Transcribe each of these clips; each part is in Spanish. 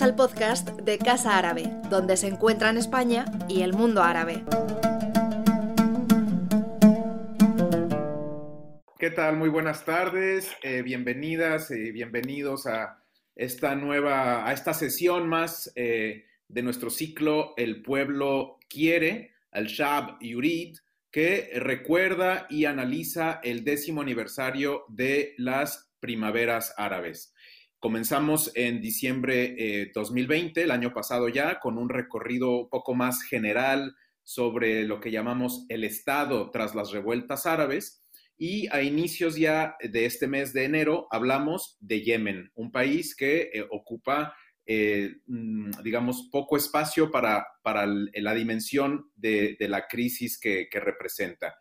Al podcast de Casa Árabe, donde se encuentran España y el mundo árabe. ¿Qué tal? Muy buenas tardes, eh, bienvenidas y bienvenidos a esta nueva, a esta sesión más eh, de nuestro ciclo El pueblo quiere, al Shab Yurid, que recuerda y analiza el décimo aniversario de las primaveras árabes. Comenzamos en diciembre eh, 2020, el año pasado ya, con un recorrido un poco más general sobre lo que llamamos el Estado tras las revueltas árabes. Y a inicios ya de este mes de enero hablamos de Yemen, un país que eh, ocupa, eh, mm, digamos, poco espacio para, para la dimensión de, la crisis que, que representa.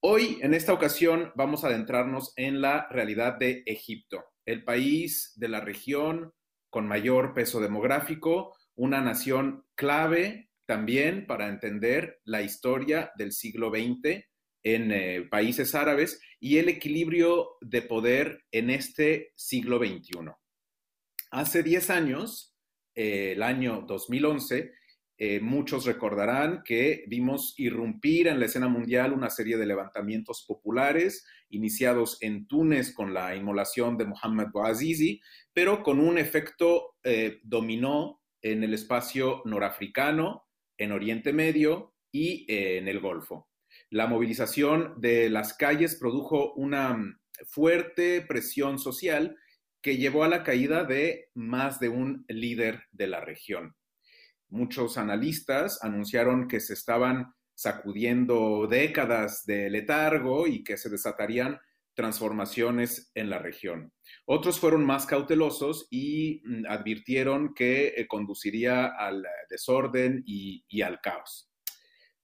Hoy, en esta ocasión, vamos a adentrarnos en la realidad de Egipto el país de la región con mayor peso demográfico, una nación clave también para entender la historia del siglo XX en eh, países árabes y el equilibrio de poder en este siglo XXI. Hace 10 años, eh, el año 2011, eh, muchos recordarán que vimos irrumpir en la escena mundial una serie de levantamientos populares iniciados en Túnez con la inmolación de Mohammed Bouazizi, pero con un efecto eh, dominó en el espacio norafricano, en Oriente Medio y eh, en el Golfo. La movilización de las calles produjo una fuerte presión social que llevó a la caída de más de un líder de la región muchos analistas anunciaron que se estaban sacudiendo décadas de letargo y que se desatarían transformaciones en la región. Otros fueron más cautelosos y mm, advirtieron que eh, conduciría al desorden y, y al caos.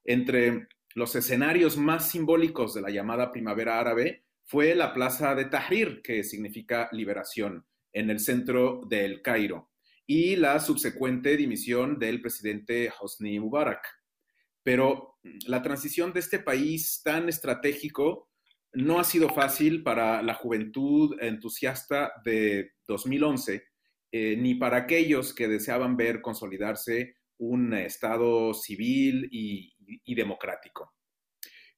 Entre los escenarios más simbólicos de la llamada primavera árabe fue la plaza de Tahrir, que significa liberación, en el centro del Cairo y la subsecuente dimisión del presidente Hosni Mubarak. Pero la transición de este país tan estratégico no ha sido fácil para la juventud entusiasta de 2011, eh, ni para aquellos que deseaban ver consolidarse un Estado civil y, democrático.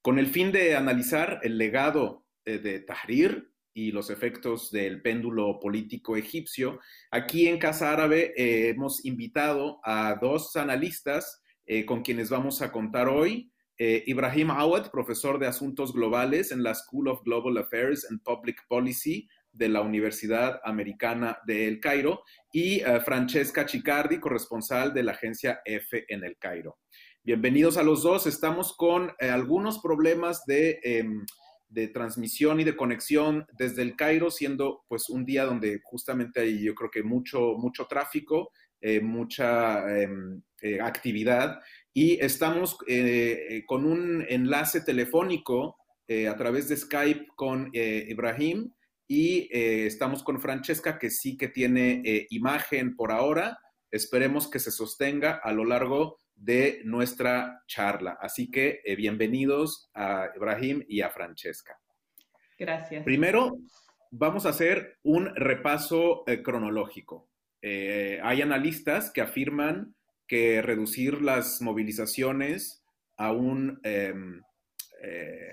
Con el fin de analizar el legado eh, de Tahrir, y los efectos del péndulo político egipcio. Aquí en Casa Árabe eh, hemos invitado a dos analistas eh, con quienes vamos a contar hoy. Eh, Ibrahim Awad, profesor de Asuntos Globales en la School of Global Affairs and Public Policy de la Universidad Americana de El Cairo, y Francesca Chicardi, corresponsal de la agencia F en El Cairo. Bienvenidos a los dos. Estamos con algunos problemas de em, de transmisión y de conexión desde el Cairo, siendo pues un día donde justamente hay yo creo que mucho, mucho tráfico, eh, mucha em, eh, actividad y estamos eh, con un enlace telefónico a través de Skype con Ibrahim y estamos con Francesca que sí que tiene imagen por ahora. Esperemos que se sostenga a lo largo de nuestra charla. Así que eh, bienvenidos a Ibrahim y a Francesca. Gracias. Primero, vamos a hacer un repaso eh, cronológico. Eh, hay analistas que afirman que reducir las movilizaciones a un, em,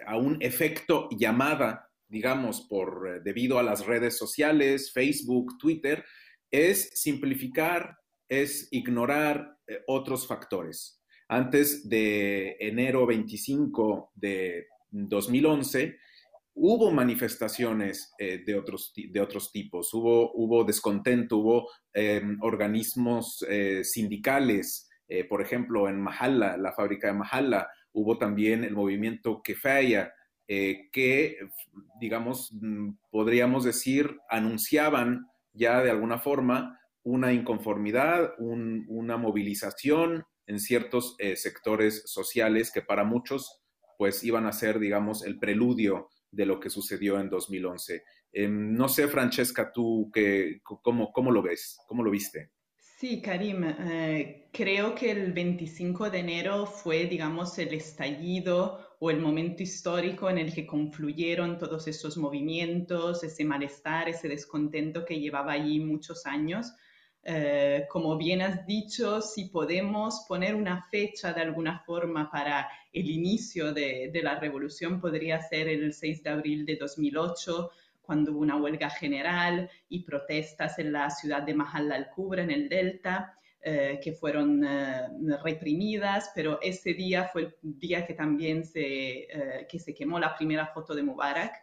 a un efecto llamada, digamos, por, debido a las redes sociales, Facebook, Twitter, es simplificar, es ignorar eh, otros factores. Antes de enero 25 de 2011, hubo manifestaciones eh, de, otros, de otros tipos, hubo, hubo descontento, hubo em, organismos eh, sindicales, por ejemplo, en Mahalla, la fábrica de Mahalla, hubo también el movimiento Kefaya, que, digamos, mm, podríamos decir, anunciaban ya de alguna forma una inconformidad, una movilización en ciertos eh, sectores sociales que para muchos pues iban a ser, digamos, el preludio de lo que sucedió en 2011. Em, no sé, Francesca, tú, que, cómo, ¿cómo lo ves? ¿Cómo lo viste? Sí, Karim, eh, creo que el 25 de enero fue, digamos, el estallido o el momento histórico en el que confluyeron todos esos movimientos, ese malestar, ese descontento que llevaba allí muchos años Eh, como bien has dicho, si podemos poner una fecha de alguna forma para el inicio de, de la revolución, podría ser el 6 de abril de 2008, cuando hubo una huelga general y protestas en la ciudad de Mahal al-Kubra, en el Delta. Eh, que fueron eh, reprimidas, pero ese día fue el día que también se, eh, que se quemó la primera foto de Mubarak.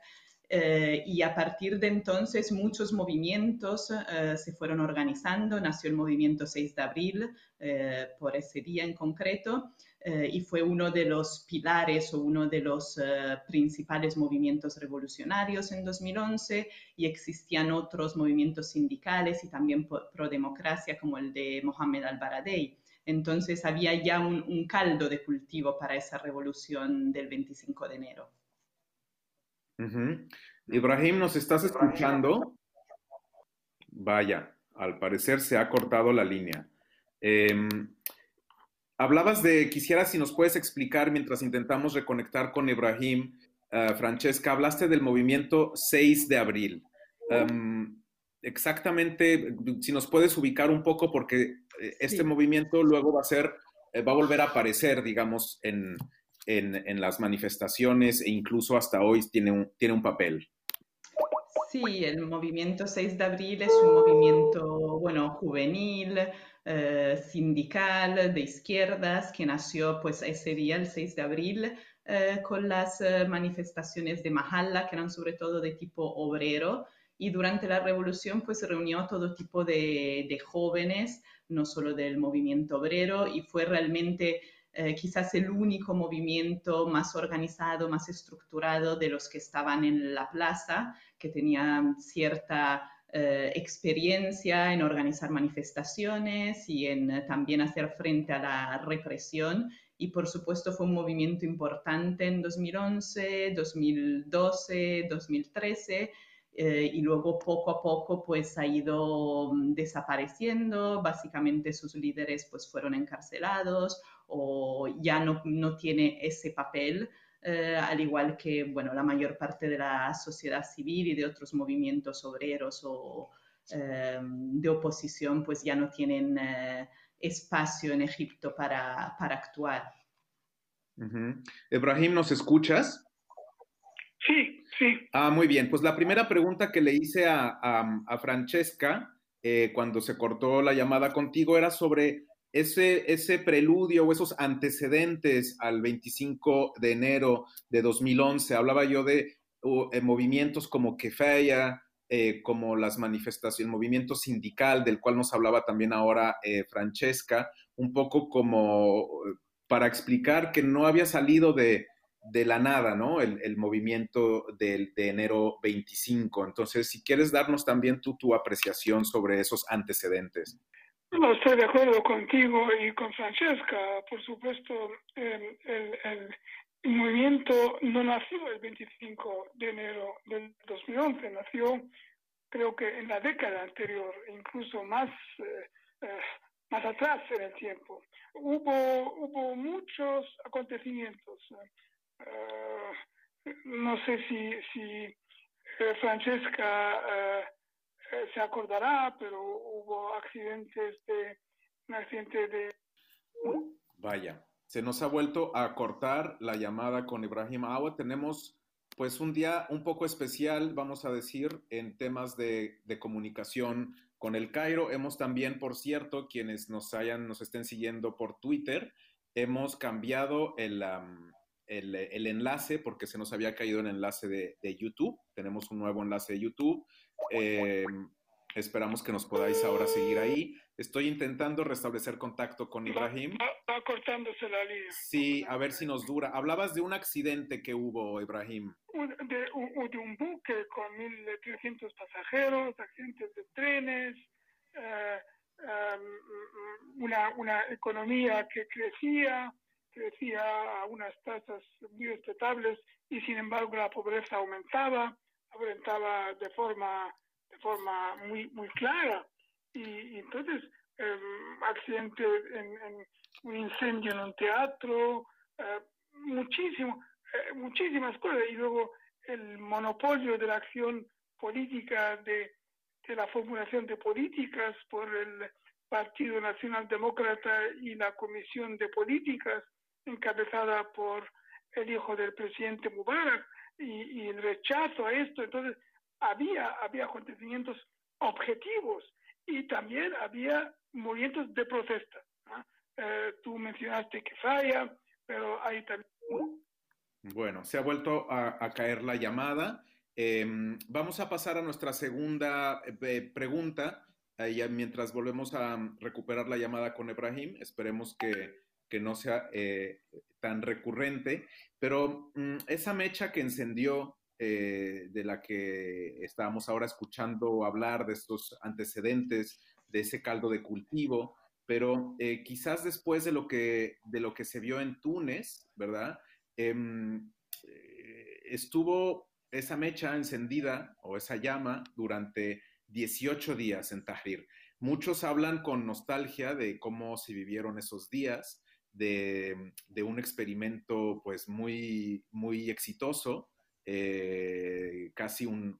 Y a partir de entonces muchos movimientos se fueron organizando. Nació el movimiento 6 de abril por ese día en concreto. Eh, y fue uno de los pilares o uno de los eh, principales movimientos revolucionarios en 2011 y existían otros movimientos sindicales y también pro democracia como el de Mohamed al-Baradei. Entonces había ya un, caldo de cultivo para esa revolución del 25 de enero. Ibrahim, ¿nos estás escuchando? Vaya, al parecer se ha cortado la línea. Em, Hablabas de, quisiera si nos puedes explicar mientras intentamos reconectar con Ibrahim, eh, Francesca, hablaste del movimiento 6 de abril. Em, exactamente, si nos puedes ubicar un poco, porque eh, este movimiento luego va a ser, eh, va a volver a aparecer, digamos, en, en, las manifestaciones e incluso hasta hoy tiene un, tiene un papel. Sí, el movimiento 6 de abril es un movimiento, bueno, juvenil, eh, sindical de izquierdas que nació pues ese día, el 6 de abril, eh, con las eh, manifestaciones de Mahalla, que eran sobre todo de tipo obrero, y durante la revolución pues reunió todo tipo de, de jóvenes, no solo del movimiento obrero, y fue realmente quizás el único movimiento más organizado, más estructurado de los que estaban en la plaza, que tenían cierta eh, experiencia en organizar manifestaciones y en eh, también hacer frente a la represión. Y por supuesto fue un movimiento importante en 2011, 2012, 2013. Y luego poco a poco pues ha ido mm, desapareciendo, básicamente sus líderes pues fueron encarcelados o ya no, no tiene ese papel eh, al igual que bueno, la mayor parte de la sociedad civil y de otros movimientos obreros o eh, de oposición, pues ya no tienen eh, espacio en Egipto para, para actuar. Uh ¿nos escuchas? Sí, sí. Ah, muy bien. Pues la primera pregunta que le hice a, a, a Francesca cuando se cortó la llamada contigo era sobre ese, ese preludio o esos antecedentes al 25 de enero de 2011, hablaba yo de uh, movimientos como Kefaya, eh, como las manifestaciones, el movimiento sindical del cual nos hablaba también ahora eh, Francesca, un poco como para explicar que no había salido de, de la nada, ¿no? El, movimiento de, de, enero 25. Entonces, si quieres darnos también tú tu apreciación sobre esos antecedentes. No, estoy de acuerdo contigo y con Francesca. Por supuesto, el, el, movimiento no nació el 25 de enero del 2011, nació creo que en la década anterior, incluso más, eh, eh, más atrás en el tiempo. Hubo, hubo muchos acontecimientos. Eh, no sé si, si Francesca eh, se acordará, pero hubo accidentes de, un accidente de... Vaya, se nos ha vuelto a cortar la llamada con Ibrahim Awa. Tenemos pues un día un poco especial, vamos a decir, en temas de, de, comunicación con el Cairo. Hemos también, por cierto, quienes nos hayan, nos estén siguiendo por Twitter, hemos cambiado el, el, el, enlace porque se nos había caído el enlace de, de YouTube. Tenemos un nuevo enlace de YouTube eh, esperamos que nos podáis ahora seguir ahí. Estoy intentando restablecer contacto con Ibrahim. Va, cortándose la línea. Sí, a ver si nos dura. Hablabas de un accidente que hubo, Ibrahim. de, un buque con 1.300 pasajeros, accidentes de trenes, eh, em, una, una economía que crecía, crecía a unas tasas muy respetables y sin embargo la pobreza aumentaba enfrentaba de forma, de forma muy, muy clara. Y, entonces, em, accidente en, un incendio en un teatro, eh, muchísimo, eh, muchísimas cosas. Y luego el monopolio de la acción política de, de la formulación de políticas por el Partido Nacional Demócrata y la Comisión de Políticas encabezada por el hijo del presidente Mubarak y, el rechazo a esto. Entonces, había, había acontecimientos objetivos y también había movimientos de protesta. Eh, tú mencionaste que falla, pero hay también... Bueno, se ha vuelto a, caer la llamada. Em, vamos a pasar a nuestra segunda eh, pregunta. mientras volvemos a recuperar la llamada con Ebrahim, esperemos que, que no sea eh, tan recurrente, pero mm, esa mecha que encendió, eh, de la que estábamos ahora escuchando hablar, de estos antecedentes, de ese caldo de cultivo, pero eh, quizás después de lo, que, de lo que se vio en Túnez, ¿verdad? Em, estuvo esa mecha encendida o esa llama durante 18 días en Tahrir. Muchos hablan con nostalgia de cómo se vivieron esos días, de, un experimento pues muy, muy exitoso, eh, casi un,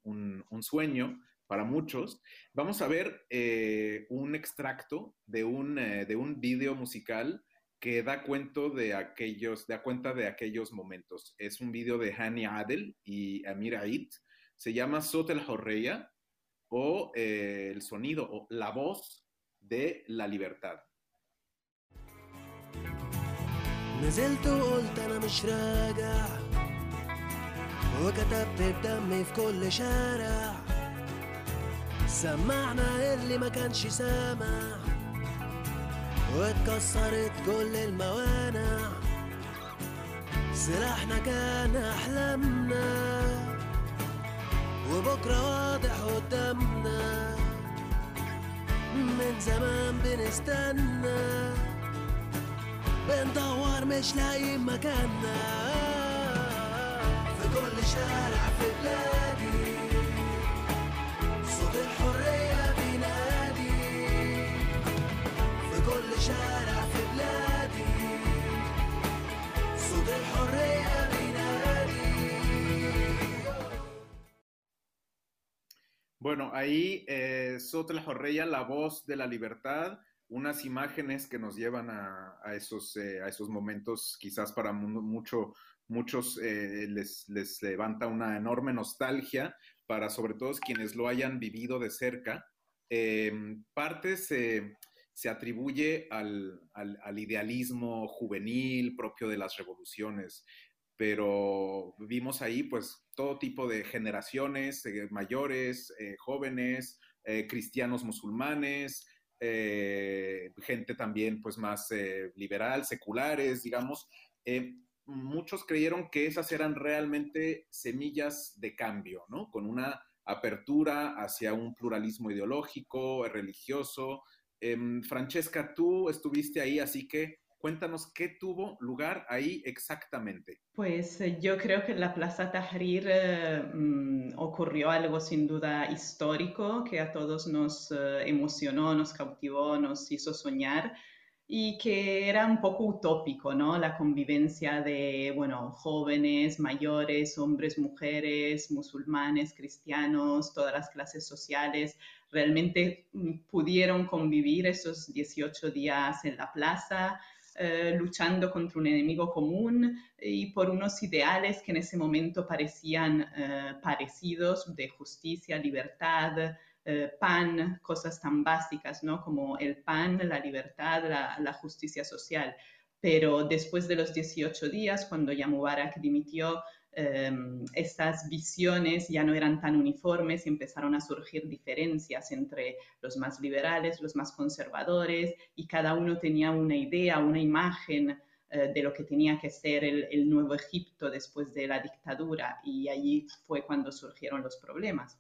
sueño para muchos. Vamos a ver eh, un extracto de un, eh, de un video musical que da, cuento de aquellos, da cuenta de aquellos momentos. Es un video de Hani Adel y Amir Aid. Se llama Sot el Horreya o el sonido o la voz de la libertad. نزلت وقلت أنا مش راجع. وكتبت بدمي في كل شارع. سمعنا اللي ما كانش سامع. واتكسرت كل الموانع. سلاحنا كان أحلامنا. وبكرة واضح قدامنا. من زمان بنستنى. بندور مش لاقيين مكاننا في كل شارع في بلادي صوت الحرية بينادي في كل شارع في بلادي صوت الحرية بينادي Bueno, ahí eh, Sotel Jorreya, la voz de la libertad, unas imágenes que nos llevan a, esos, eh, a esos momentos, quizás para mucho, muchos eh, les, levanta una enorme nostalgia, para sobre todo quienes lo hayan vivido de cerca. Em, parte se, atribuye al, idealismo juvenil propio de las revoluciones, pero vimos ahí pues todo tipo de generaciones, eh, mayores, jóvenes, cristianos musulmanes, eh, gente también pues más eh, liberal, seculares, digamos. Eh, muchos creyeron que esas eran realmente semillas de cambio, ¿no? Con una apertura hacia un pluralismo ideológico, religioso. Em, Francesca, tú estuviste ahí, así que Cuéntanos qué tuvo lugar ahí exactamente. Pues eh, yo creo que en la Plaza Tahrir eh, mm, ocurrió algo sin duda histórico que a todos nos eh, emocionó, nos cautivó, nos hizo soñar y que era un poco utópico, ¿no? La convivencia de, bueno, jóvenes, mayores, hombres, mujeres, musulmanes, cristianos, todas las clases sociales, realmente mm, pudieron convivir esos 18 días en la plaza, eh, luchando contra un enemigo común y por unos ideales que en ese momento parecían eh, parecidos de justicia, libertad, eh, pan, cosas tan básicas, ¿no? Como el pan, la libertad, la, justicia social. Pero después de los 18 días, cuando ya Mubarak dimitió, estas visiones ya no eran tan uniformes y empezaron a surgir diferencias entre los más liberales, los más conservadores, y cada uno tenía una idea, una imagen eh, de lo que tenía que ser el, nuevo Egipto después de la dictadura, y allí fue cuando surgieron los problemas.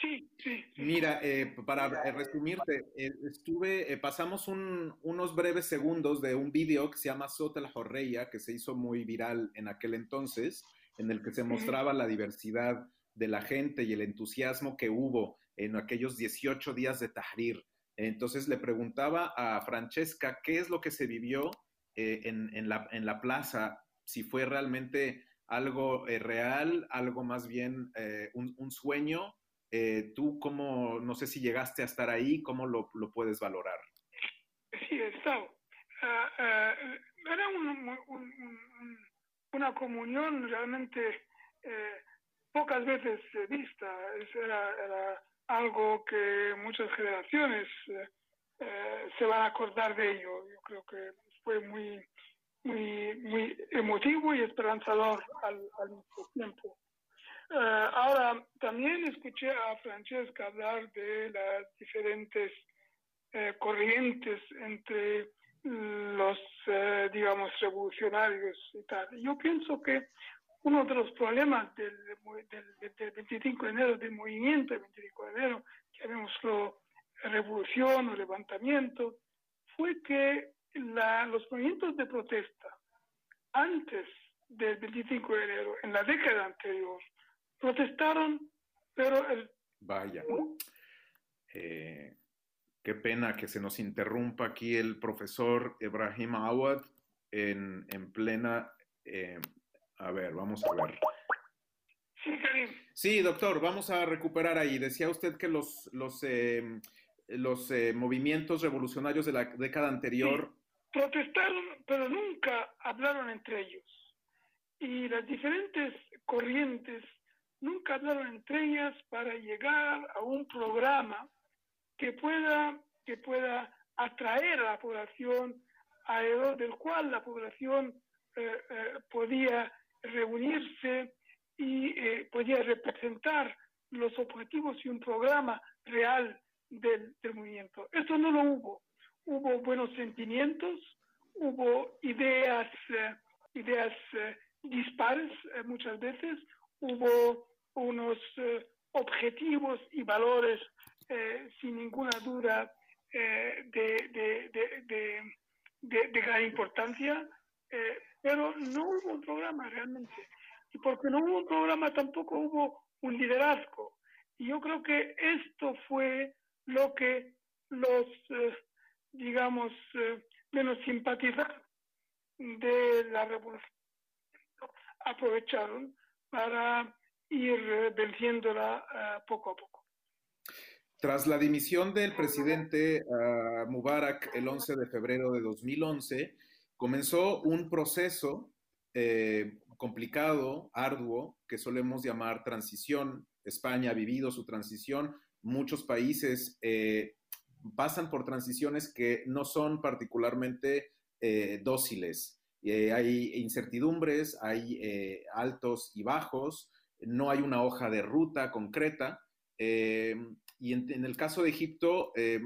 Sí, sí. Mira, eh, para resumirte, eh, estuve, eh, pasamos unos breves segundos de un video que se llama Sota la Jorreya, que se hizo muy viral en aquel entonces, en el que se mostraba la diversidad de la gente y el entusiasmo que hubo en aquellos 18 días de Tahrir. Entonces le preguntaba a Francesca qué es lo que se vivió en, la, en, la, plaza, si fue realmente algo real, algo más bien un, un sueño Eh, tú, cómo, no sé si llegaste a estar ahí, ¿cómo lo, lo puedes valorar? Sí, he estado. Ah, era un- un- un- un- una comunión realmente eh, pocas veces vista. Era, era algo que muchas generaciones eh, eh, se van a acordar de ello. Yo creo que fue muy, muy, muy emotivo y esperanzador al, al mismo tiempo. Eh, ahora, también escuché a Francesca hablar de las diferentes eh, corrientes entre los, eh, digamos, revolucionarios y tal. Yo pienso que uno de los problemas del, del, del 25 de enero, del movimiento del 25 de enero, llamémoslo revolución o levantamiento, fue que la- los movimientos de protesta antes del 25 de enero, en la década anterior, protestaron, pero el Vaya. Eh, qué pena que se nos interrumpa aquí el profesor Ibrahim Awad en, en plena... eh, a ver, vamos a ver. Sí, Karim. Sí, doctor, vamos a recuperar ahí. Decía usted que los, los, eh, los eh, movimientos revolucionarios de la década anterior... protestaron, pero nunca hablaron entre ellos. Y las diferentes corrientes nunca hablaron entre ellas para llegar a un programa que pueda, que pueda atraer a la población, alrededor del cual la población eh, eh, podía reunirse y eh, podía representar los objetivos y un programa real del, del movimiento. Esto no lo hubo. Hubo buenos sentimientos, hubo ideas, ideas dispares muchas veces, hubo unos eh, objetivos y valores eh, sin ninguna duda eh, de, de- de- de- gran importancia, pero no hubo un programa realmente. Y porque no hubo un programa tampoco hubo un liderazgo. Y yo creo que esto fue lo que los, digamos, menos simpatizantes de la revolución aprovecharon para ir eh, venciéndola eh, poco a poco. Tras la dimisión del presidente ah, Mubarak el 11 de febrero de 2011, comenzó un proceso eh, complicado, arduo, que solemos llamar transición. España ha vivido su transición. Muchos países eh, pasan por transiciones que no son particularmente eh, dóciles. Eh, hay incertidumbres, hay eh, altos y bajos, no hay una hoja de ruta concreta. Eh, y en, en, el caso de Egipto, eh,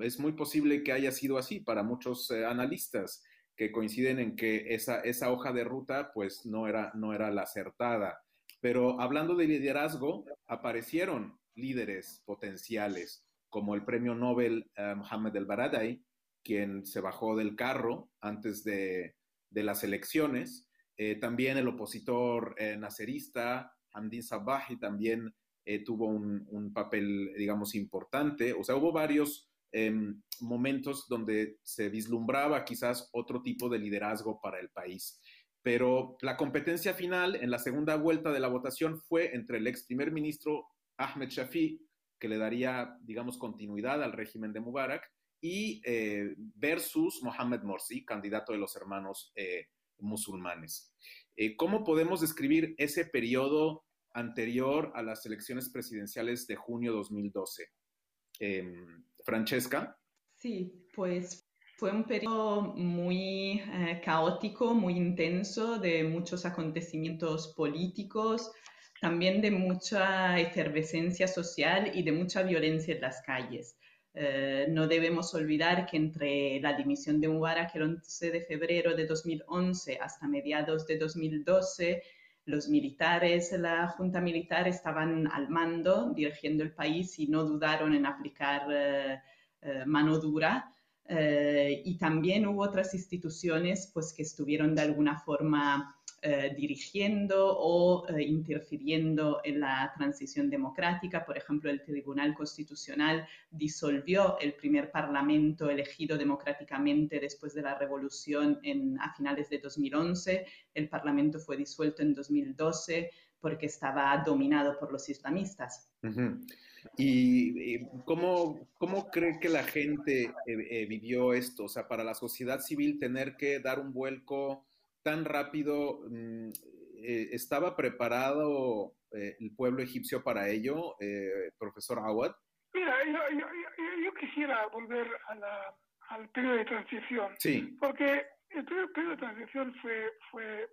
es muy posible que haya sido así para muchos eh, analistas que coinciden en que esa, esa, hoja de ruta pues no era, no era la acertada. Pero hablando de liderazgo, aparecieron líderes potenciales, como el premio Nobel uh, Mohammed El Baradei, quien se bajó del carro antes de, de las elecciones. Eh, también el opositor eh, nacerista, Hamdin Sabahi, también eh, tuvo un, un, papel, digamos, importante. O sea, hubo varios eh, momentos donde se vislumbraba quizás otro tipo de liderazgo para el país. Pero la competencia final en la segunda vuelta de la votación fue entre el ex primer ministro Ahmed Shafi, que le daría, digamos, continuidad al régimen de Mubarak, y eh, versus Mohamed Morsi, candidato de los hermanos eh, musulmanes. Eh, ¿Cómo podemos describir ese periodo anterior a las elecciones presidenciales de junio 2012. Eh, Francesca. Sí, pues fue un periodo muy eh, caótico, muy intenso, de muchos acontecimientos políticos, también de mucha efervescencia social y de mucha violencia en las calles. Eh, no debemos olvidar que entre la dimisión de Mubarak el 11 de febrero de 2011 hasta mediados de 2012, los militares, la junta militar estaban al mando, dirigiendo el país y no dudaron en aplicar eh, eh, mano dura. Y también hubo otras instituciones pues, que estuvieron de alguna forma dirigiendo o interfiriendo en la transición democrática. Por ejemplo, el Tribunal Constitucional disolvió el primer parlamento elegido democráticamente después de la revolución en, a finales de 2011. El parlamento fue disuelto en 2012 porque estaba dominado por los islamistas. ¿Y eh, cómo, cómo cree que la gente eh, eh, vivió esto? O sea, para la sociedad civil tener que dar un vuelco tan rápido, mm, eh, ¿estaba preparado eh, el pueblo egipcio para ello, eh, profesor Awad? Mira, yo, yo- yo- yo quisiera volver a la- al periodo de transición, Sí. porque el periodo, periodo de transición fue, fue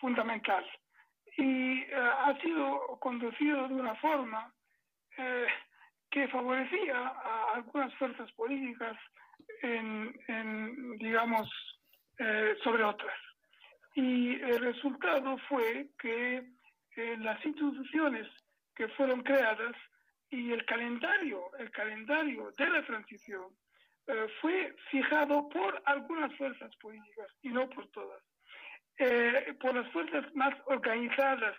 fundamental y eh, ha sido conducido de una forma que favorecía a algunas fuerzas políticas en, en, digamos, sobre otras. Y el resultado fue que eh, las instituciones que fueron creadas y el calendario, el calendario de la transición eh, fue fijado por algunas fuerzas políticas y no por todas. Eh, por las fuerzas más organizadas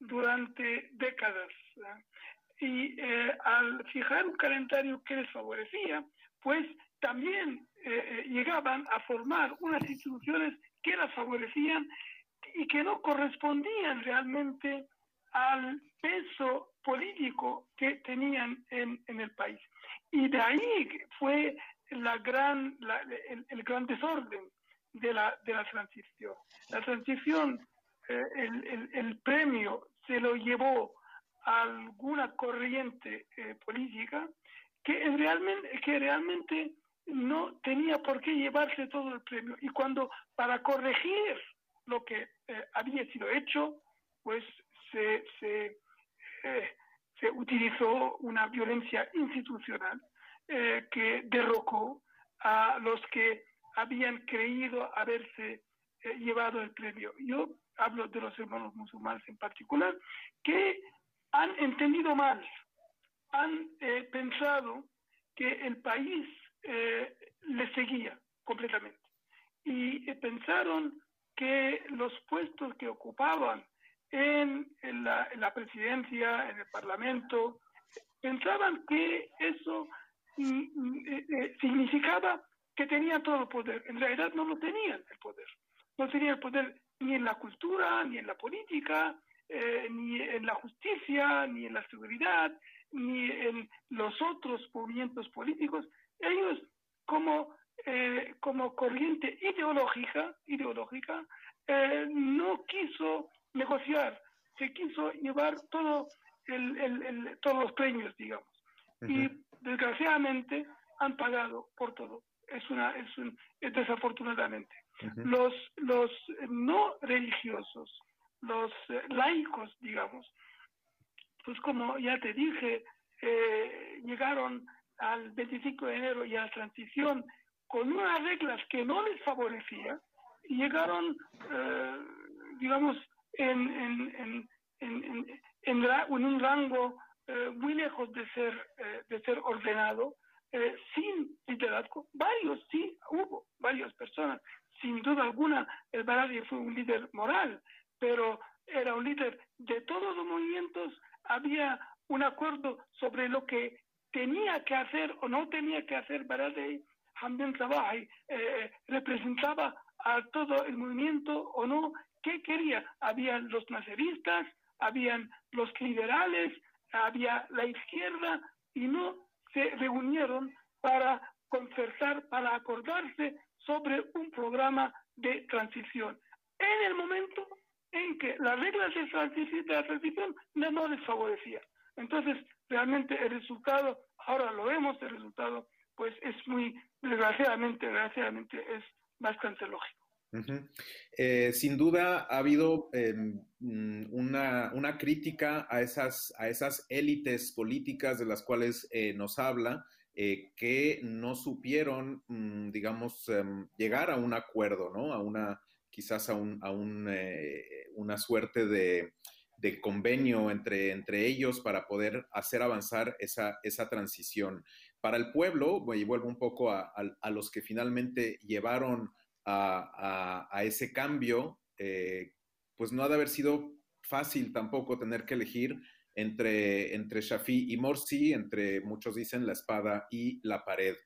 durante décadas. Y eh, al fijar un calendario que les favorecía, pues también eh, eh, llegaban a formar unas instituciones que las favorecían y que no correspondían realmente al peso político que tenían en, en el país. Y de ahí fue la gran, el, gran desorden de la, de la transición. La transición, eh, el, el- premio se lo llevó a alguna corriente eh, política que realmente no tenía por qué llevarse todo el premio. Y cuando para corregir lo que eh, había sido hecho, pues se, se, eh, utilizó una violencia institucional eh, que derrocó a los que habían creído haberse llevado el premio. Yo hablo de los hermanos musulmanes en particular, que han entendido mal, han pensado que el país eh, le seguía completamente y eh, pensaron que los puestos que ocupaban en, la, en la presidencia, en el parlamento, pensaban que eso mm, mm, eh, eh, significaba que tenían todo el poder. En realidad no lo tenían el poder. No tenían el poder ni en la cultura, ni en la política, ni en la justicia, ni en la seguridad, ni en los otros movimientos políticos. Ellos, como, eh, como corriente ideológica, ideológica eh, no quiso negociar, se quiso llevar todo el, el- el- todos los premios, digamos. Y desgraciadamente han pagado por todo. Es una, es un, es desafortunadamente. Los, los no religiosos, los eh, laicos, digamos, pues como ya te dije, eh, llegaron al 25 de enero y a la transición con unas reglas que no les favorecía llegaron, eh, digamos, en, en, en, en un rango eh, muy lejos de ser, eh, de ser ordenado, eh, sin liderazgo. Varios, sí, hubo varias personas. Sin duda alguna, el Baradi fue un líder moral, pero era un líder de todos los movimientos. Había un acuerdo sobre lo que tenía que hacer o no tenía que hacer Baradi. Hamdan Sabahi eh, representaba a todo el movimiento o no. ¿Qué quería? Habían los naceristas, habían los liberales, había la izquierda y no se reunieron para conversar, para acordarse sobre un programa de transición. En el momento en que las reglas de, transición, de la transición no, les favorecían. Entonces, realmente el resultado, ahora lo vemos, el resultado, pues es muy, desgraciadamente, desgraciadamente es bastante lógico. Eh, sin duda ha habido eh, mm, una, una crítica a esas, a esas élites políticas de las cuales eh, nos habla, eh, que no supieron, mm, digamos, em, llegar a un acuerdo, ¿no? A una, quizás a, un, a un, eh, una suerte de, de convenio entre, entre ellos para poder hacer avanzar esa, esa transición. Para el pueblo, y vuelvo un poco a, a- los que finalmente llevaron a, a- a ese cambio, eh, pues no ha de haber sido fácil tampoco tener que elegir entre, entre Shafi y Morsi, entre muchos dicen la espada y la pared.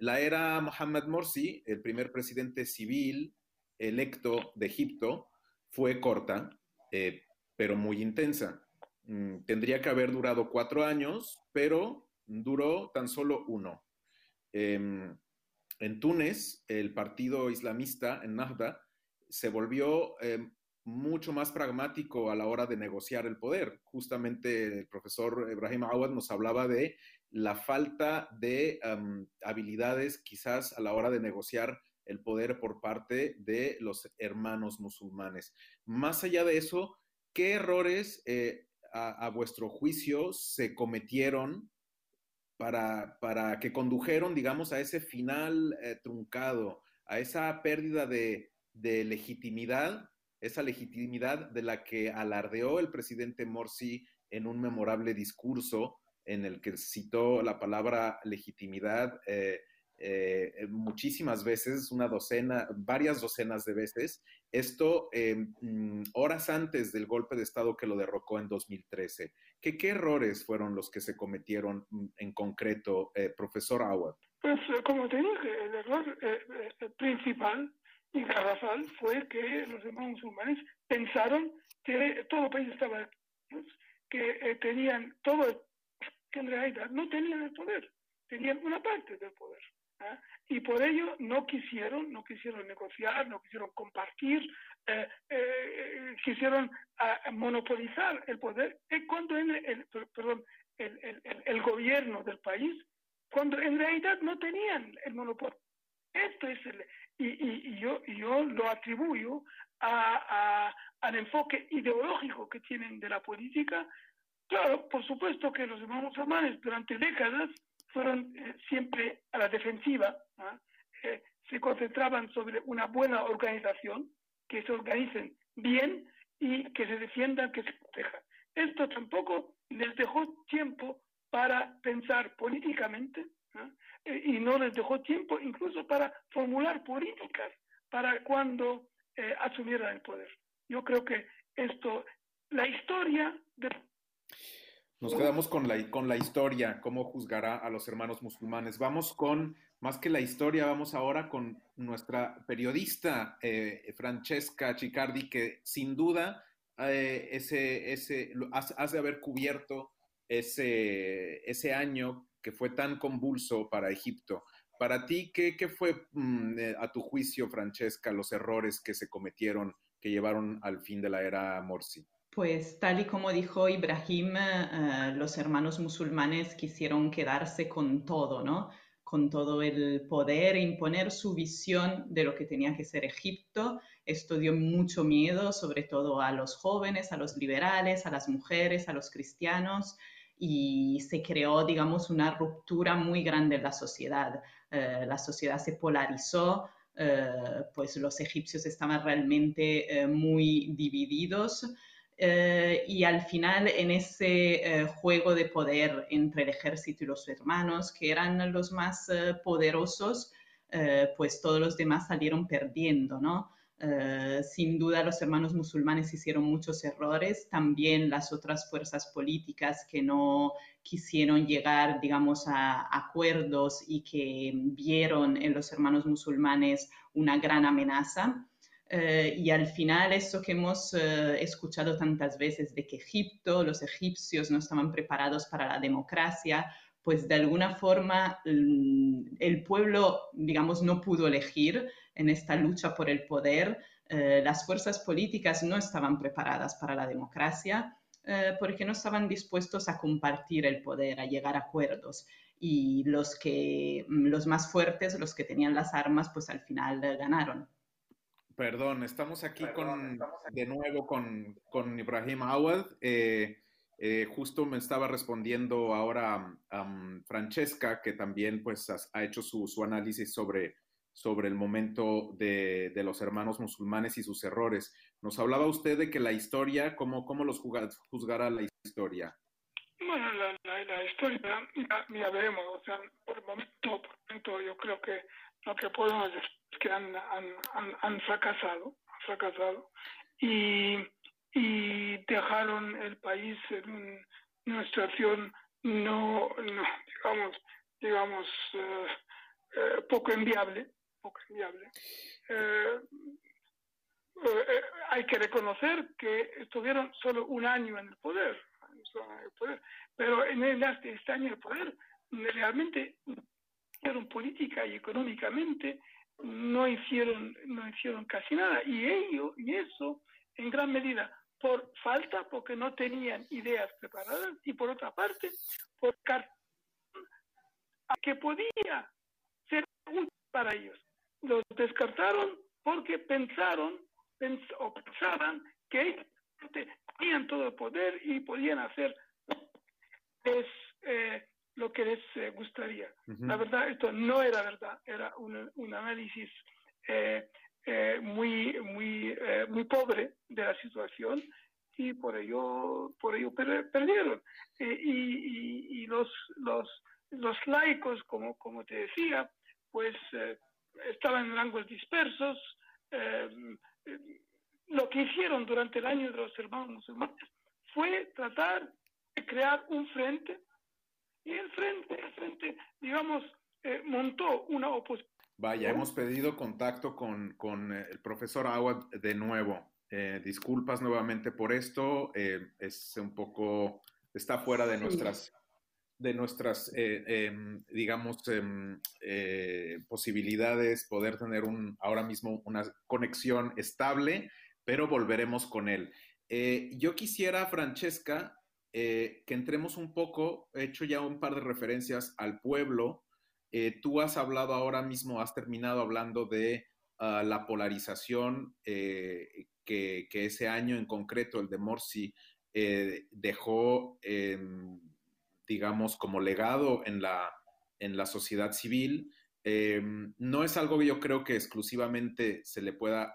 La era Mohamed Morsi, el primer presidente civil electo de Egipto, fue corta. Eh, pero muy intensa. Mm, tendría que haber durado cuatro años, pero duró tan solo uno. Em, en Túnez, el partido islamista, en Nahda, se volvió em, mucho más pragmático a la hora de negociar el poder. Justamente el profesor Ibrahim Awad nos hablaba de la falta de um, habilidades quizás a la hora de negociar el poder por parte de los hermanos musulmanes. Más allá de eso, ¿qué errores eh, a, vuestro juicio se cometieron para, para, que condujeron, digamos, a ese final eh, truncado, a esa pérdida de, de legitimidad esa legitimidad de la que alardeó el presidente Morsi en un memorable discurso en el que citó la palabra legitimidad eh, eh, muchísimas veces, una docena, varias docenas de veces, esto eh, horas antes del golpe de Estado que lo derrocó en 2013. ¿Qué, qué errores fueron los que se cometieron mm, en concreto, eh, profesor Awad? Pues como te dije, el error principal y garrafal fue que los hermanos musulmanes pensaron que todo el país estaba, pues, que eh, tenían todo, que en realidad no tenían el poder, tenían una parte del poder. ¿Eh? Y por ello no quisieron, no quisieron negociar, no quisieron compartir, eh, eh quisieron uh, monopolizar el poder. Y cuando el, perdón, el, el, el gobierno del país, cuando en realidad no tenían el monopolio. Esto es el, y, y, yo, yo lo atribuyo a, al enfoque ideológico que tienen de la política. Claro, por supuesto que los hermanos musulmanes durante décadas fueron eh, siempre a la defensiva, ¿eh? Eh, se concentraban sobre una buena organización, que se organicen bien y que se defiendan, que se protejan. Esto tampoco les dejó tiempo para pensar políticamente ¿eh? y no les dejó tiempo incluso para formular políticas para cuando eh, asumieran el poder. Yo creo que esto, la historia de... Nos quedamos con la, con la historia, cómo juzgará a los hermanos musulmanes. Vamos con, más que la historia, vamos ahora con nuestra periodista eh, Francesca Chicardi, que sin duda eh, ese, ese, has, de haber cubierto ese, ese año que fue tan convulso para Egipto. Para ti, ¿qué, qué fue mm, eh, a tu juicio, Francesca, los errores que se cometieron que llevaron al fin de la era Morsi? Pues tal y como dijo Ibrahim, uh, los hermanos musulmanes quisieron quedarse con todo, ¿no? Con todo el poder, imponer su visión de lo que tenía que ser Egipto. Esto dio mucho miedo, sobre todo a los jóvenes, a los liberales, a las mujeres, a los cristianos y se creó, digamos, una ruptura muy grande en la sociedad. Eh, la sociedad se polarizó, eh, pues los egipcios estaban realmente eh, muy divididos. Eh, y al final en ese eh, juego de poder entre el ejército y los hermanos, que eran los más eh, poderosos, pues todos los demás salieron perdiendo, ¿no? Uh, sin duda los hermanos musulmanes hicieron muchos errores, también las otras fuerzas políticas que no quisieron llegar, digamos, a acuerdos y que vieron en los hermanos musulmanes una gran amenaza. Uh, y al final eso que hemos uh, escuchado tantas veces de que Egipto, los egipcios no estaban preparados para la democracia, pues de alguna forma el pueblo, digamos, no pudo elegir en esta lucha por el poder. Eh, las fuerzas políticas no estaban preparadas para la democracia eh, porque no estaban dispuestos a compartir el poder, a llegar a acuerdos. Y los, que, los más fuertes, los que tenían las armas, pues al final eh, ganaron. Perdón, estamos aquí, Perdón, con, estamos aquí. de nuevo con, con Ibrahim Awad. Eh, eh, justo me estaba respondiendo ahora um, Francesca, que también pues, ha, ha hecho su, su, análisis sobre, sobre el momento de, de, los hermanos musulmanes y sus errores. Nos hablaba usted de que la historia, ¿cómo, cómo los juzgará la historia? Bueno, la, la, la historia ya, ya, veremos. O sea, por el momento, por el momento yo creo que lo que podemos decir es que han, han, han, han fracasado, fracasado. Y y dejaron el país en un, una situación no, no digamos, digamos eh, eh, poco enviable, poco enviable. Eh, hay que reconocer que estuvieron solo un año en el poder, pero en el, este año en el poder realmente hicieron política y económicamente no hicieron, no hicieron casi nada. Y ello, y eso, en gran medida, por falta, porque no tenían ideas preparadas, y por otra parte, por que podía ser útil para ellos. Los descartaron porque pensaron o pensaban que tenían todo el poder y podían hacer eh, lo que les eh, gustaría. La verdad, esto no era verdad, era un, un análisis eh, muy, muy, muy pobre de la situación y por ello, por ello perdieron. y, y, y, los, los, los laicos, como, como te decía, pues estaban en rangos dispersos. lo que hicieron durante el año de los hermanos musulmanes fue tratar de crear un frente y el frente, el frente digamos, eh, montó una oposición. Vaya, hemos pedido contacto con, con eh, el profesor Awad de nuevo. Eh, disculpas nuevamente por esto. es un poco, está fuera de nuestras, de nuestras, em, digamos, em, posibilidades poder tener un, ahora mismo una conexión estable, pero volveremos con él. yo quisiera, Francesca, eh, que entremos un poco, he hecho ya un par de referencias al pueblo. Eh, tú has hablado ahora mismo, has terminado hablando de ah, la polarización eh, que, ese año en concreto, el de Morsi, dejó, digamos, como legado en la, en la sociedad civil. No es algo que yo creo que exclusivamente se le pueda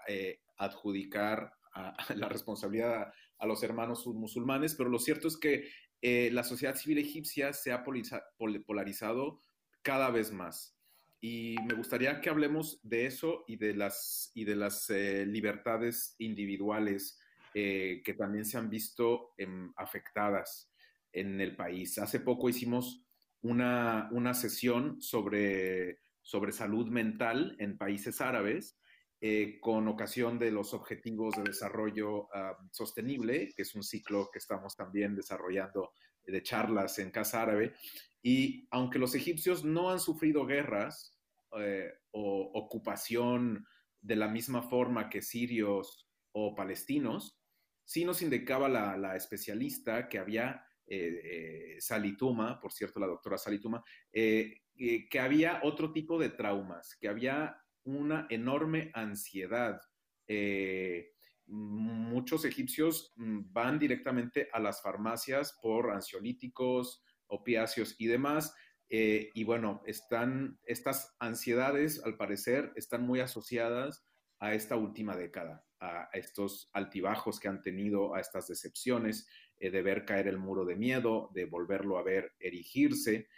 adjudicar a, la responsabilidad a los hermanos musulmanes, pero lo cierto es que eh, la sociedad civil egipcia se ha polarizado cada vez más. Y me gustaría que hablemos de eso y de las, y de las eh, libertades individuales eh, que también se han visto em, afectadas en el país. Hace poco hicimos una, una sesión sobre, sobre salud mental en países árabes eh, con ocasión de los Objetivos de Desarrollo ah, Sostenible, que es un ciclo que estamos también desarrollando de charlas en Casa Árabe. Y aunque los egipcios no han sufrido guerras eh, o ocupación de la misma forma que sirios o palestinos, sí nos indicaba la, especialista que había, eh, Salituma, por cierto, la doctora Salituma, que había otro tipo de traumas, que había una enorme ansiedad. Eh, muchos egipcios van directamente a las farmacias por ansiolíticos, opiáceos y demás. Eh, y bueno, están, estas ansiedades, al parecer, están muy asociadas a esta última década, a estos altibajos que han tenido, a estas decepciones eh, de ver caer el muro de miedo, de volverlo a ver erigirse.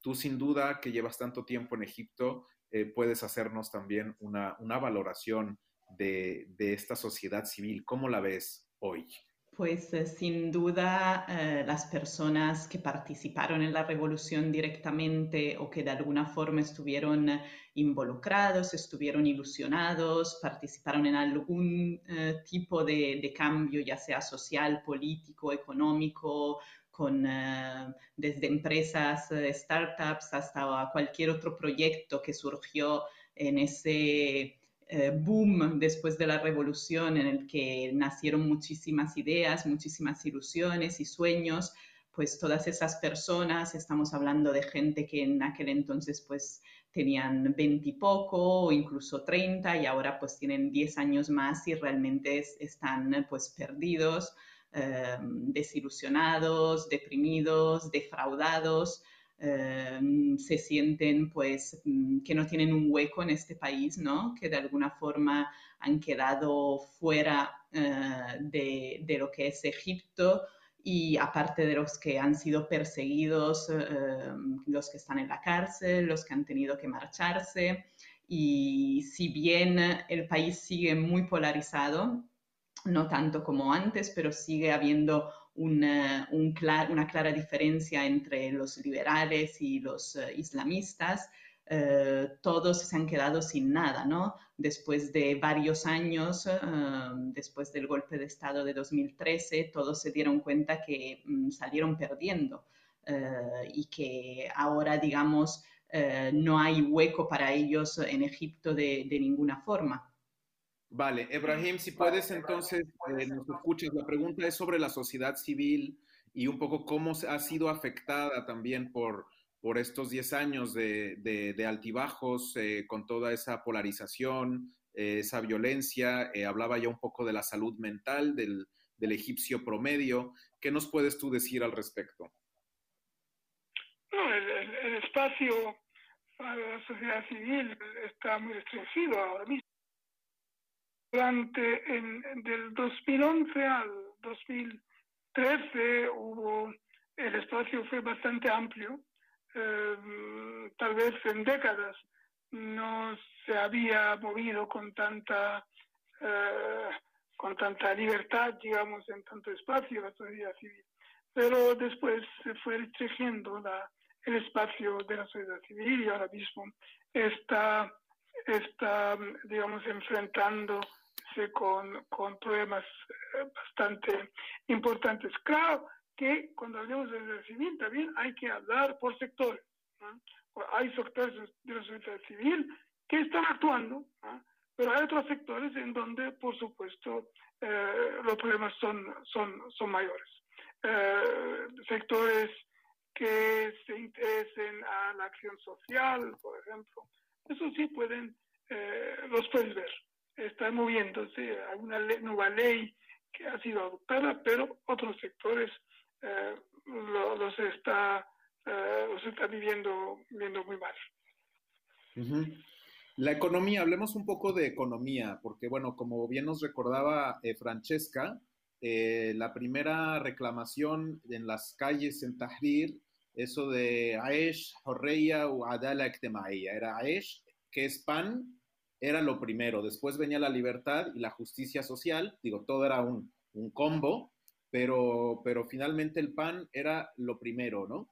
tú sin duda que llevas tanto tiempo en Egipto, eh, puedes hacernos también una, valoración de, esta sociedad civil. ¿Cómo la ves hoy? Pues eh, sin duda eh, las personas que participaron en la revolución directamente o que de alguna forma estuvieron involucrados, estuvieron ilusionados, participaron en algún tipo de, cambio, ya sea social, político, económico, con, eh, desde empresas, eh, startups, hasta cualquier otro proyecto que surgió en ese eh, boom después de la revolución en el que nacieron muchísimas ideas, muchísimas ilusiones y sueños, pues todas esas personas, estamos hablando de gente que en aquel entonces pues tenían 20 y poco o incluso 30 y ahora pues tienen 10 años más y realmente están pues perdidos Em, desilusionados, deprimidos, defraudados, em, se sienten pues mm, que no tienen un hueco en este país, ¿no? Que de alguna forma han quedado fuera eh, de, lo que es Egipto y aparte de los que han sido perseguidos, em, los que están en la cárcel, los que han tenido que marcharse. Y si bien el país sigue muy polarizado, no tanto como antes, pero sigue habiendo una, clara diferencia entre los liberales y los eh, islamistas. eh, todos se han quedado sin nada, ¿no? Después de varios años, eh, después del golpe de Estado de 2013, todos se dieron cuenta que mm, salieron perdiendo y que ahora, digamos, no hay hueco para ellos en Egipto de ninguna forma. Vale, Ebrahim, si puedes entonces, nos escuchas, la pregunta es sobre la sociedad civil y un poco cómo ha sido afectada también por, por estos 10 años de, de, altibajos, eh, con toda esa polarización, eh, esa violencia. Eh, hablaba ya un poco de la salud mental del, del, egipcio promedio. ¿Qué nos puedes tú decir al respecto? No, el, el, el espacio para la sociedad civil está muy restringido ahora mismo. Durante en, del 2011 al 2013 hubo el espacio fue bastante amplio eh, tal vez en décadas no se había movido con tanta eh, con tanta libertad, digamos, en tanto espacio la sociedad civil. Pero después se fue restringiendo la, el espacio de la sociedad civil y ahora mismo está, está digamos, enfrentándose con, con problemas eh, bastante importantes. Claro, que cuando hablamos de sociedad civil también hay que hablar por sectores. ¿no? Hay sectores de la sociedad civil que están actuando, ¿no? pero hay otros sectores en donde, por supuesto, eh, los problemas son, son, son mayores. Eh, sectores que se interesen a la acción social, por ejemplo, eso sí pueden, los puedes ver. Están moviéndose, hay una ley, nueva ley que ha sido adoptada, pero otros sectores eh, lo, los, está, eh, los está viviendo, viviendo muy mal. Uh -huh. La economía, hablemos un poco de economía, porque bueno, como bien nos recordaba eh, Francesca, eh, la primera reclamación en las calles en Tahrir, eso de Aesh, Horreya o Adala Ektemaiya, era Aesh, que es pan, era lo primero, después venía la libertad y la justicia social, digo, todo era un, un combo, pero, pero finalmente el pan era lo primero, ¿no?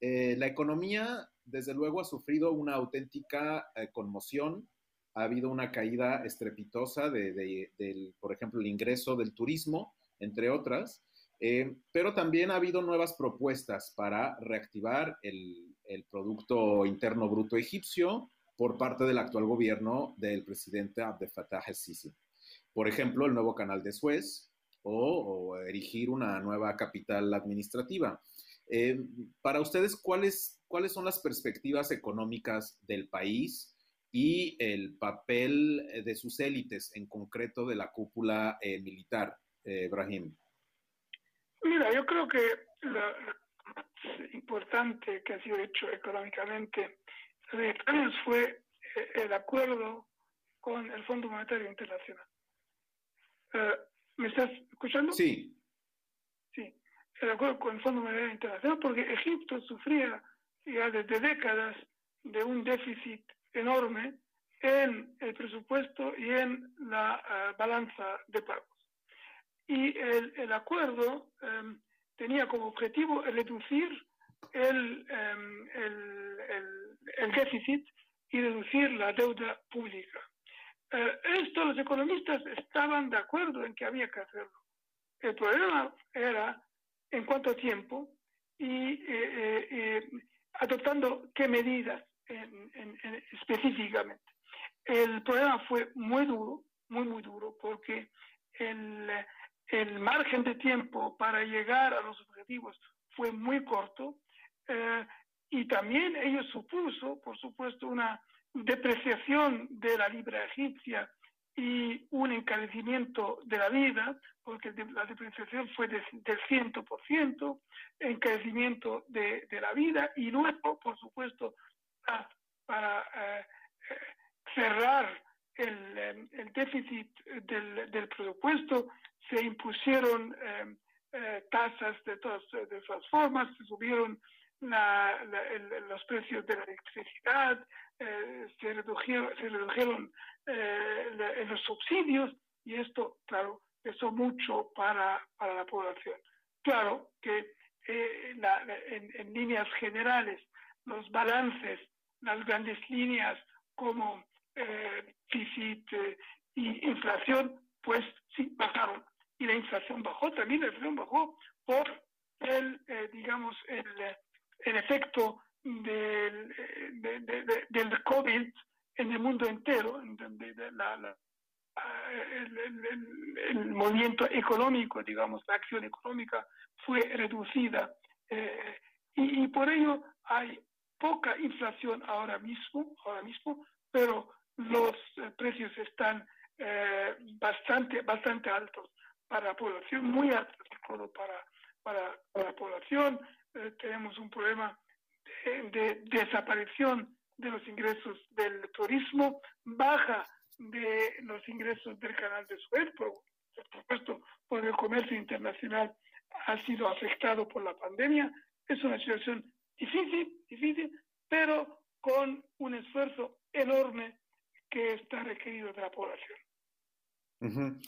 Eh, la economía, desde luego, ha sufrido una auténtica eh, conmoción. Ha habido una caída estrepitosa de, de, del, por ejemplo, el ingreso del turismo, entre otras, eh, pero también ha habido nuevas propuestas para reactivar el, el Producto Interno Bruto egipcio por parte del actual gobierno del presidente Abdel Fattah el-Sisi. Por ejemplo, el nuevo canal de Suez, o, erigir una nueva capital administrativa. Eh, para ustedes, ¿cuáles, ¿cuáles son las perspectivas económicas del país y el papel de sus élites, en concreto de la cúpula eh, militar, eh? Mira, yo creo que lo más importante que ha sido hecho económicamente fue eh, el acuerdo con el Fondo Monetario Internacional. Uh, ¿Me estás escuchando? Sí. Sí, de acuerdo con el Fondo Monetario Internacional, porque Egipto sufría ya desde décadas de un déficit enorme en el presupuesto y en la uh, balanza de pagos. Y el, el acuerdo um, tenía como objetivo reducir el, um, el, el, déficit y reducir la deuda pública. Eh, esto los economistas estaban de acuerdo en que había que hacerlo. El problema era en cuánto tiempo y eh, eh, eh adoptando qué medidas en, en, en específicamente. El problema fue muy duro, muy, muy duro, porque el, el margen de tiempo para llegar a los objetivos fue muy corto eh, y también ello supuso, por supuesto, una depreciación de la libra egipcia y un encarecimiento de la vida, porque la depreciación fue de, del 100%, encarecimiento de, de, la vida, y luego, por supuesto, para, eh, cerrar el, el, déficit del, del, presupuesto, se impusieron eh, eh, tasas de todas, de todas formas, se subieron la, la, el, los precios de la electricidad, eh, se redujeron, se redujeron eh, la, los subsidios y esto, claro, pesó mucho para, para la población. Claro que eh, en, en, líneas generales los balances las grandes líneas como eh, déficit eh, y inflación, pues sí, bajaron. Y la inflación bajó, también la inflación bajó por el, eh, digamos, el, el efecto del, de- de- de- del COVID en el mundo entero, la- el, movimiento económico, digamos, la acción económica fue reducida. eh, y, por ello hay poca inflación ahora mismo, ahora mismo, pero los eh, precios están eh, bastante, bastante altos para la población, muy altos para, para, para la población. Eh, tenemos un problema de, de desaparición de los ingresos del turismo, baja de los ingresos del canal de Suez, por, por supuesto, porque el comercio internacional ha sido afectado por la pandemia. Es una situación difícil, difícil, pero con un esfuerzo enorme que está requerido de la población. Ujú.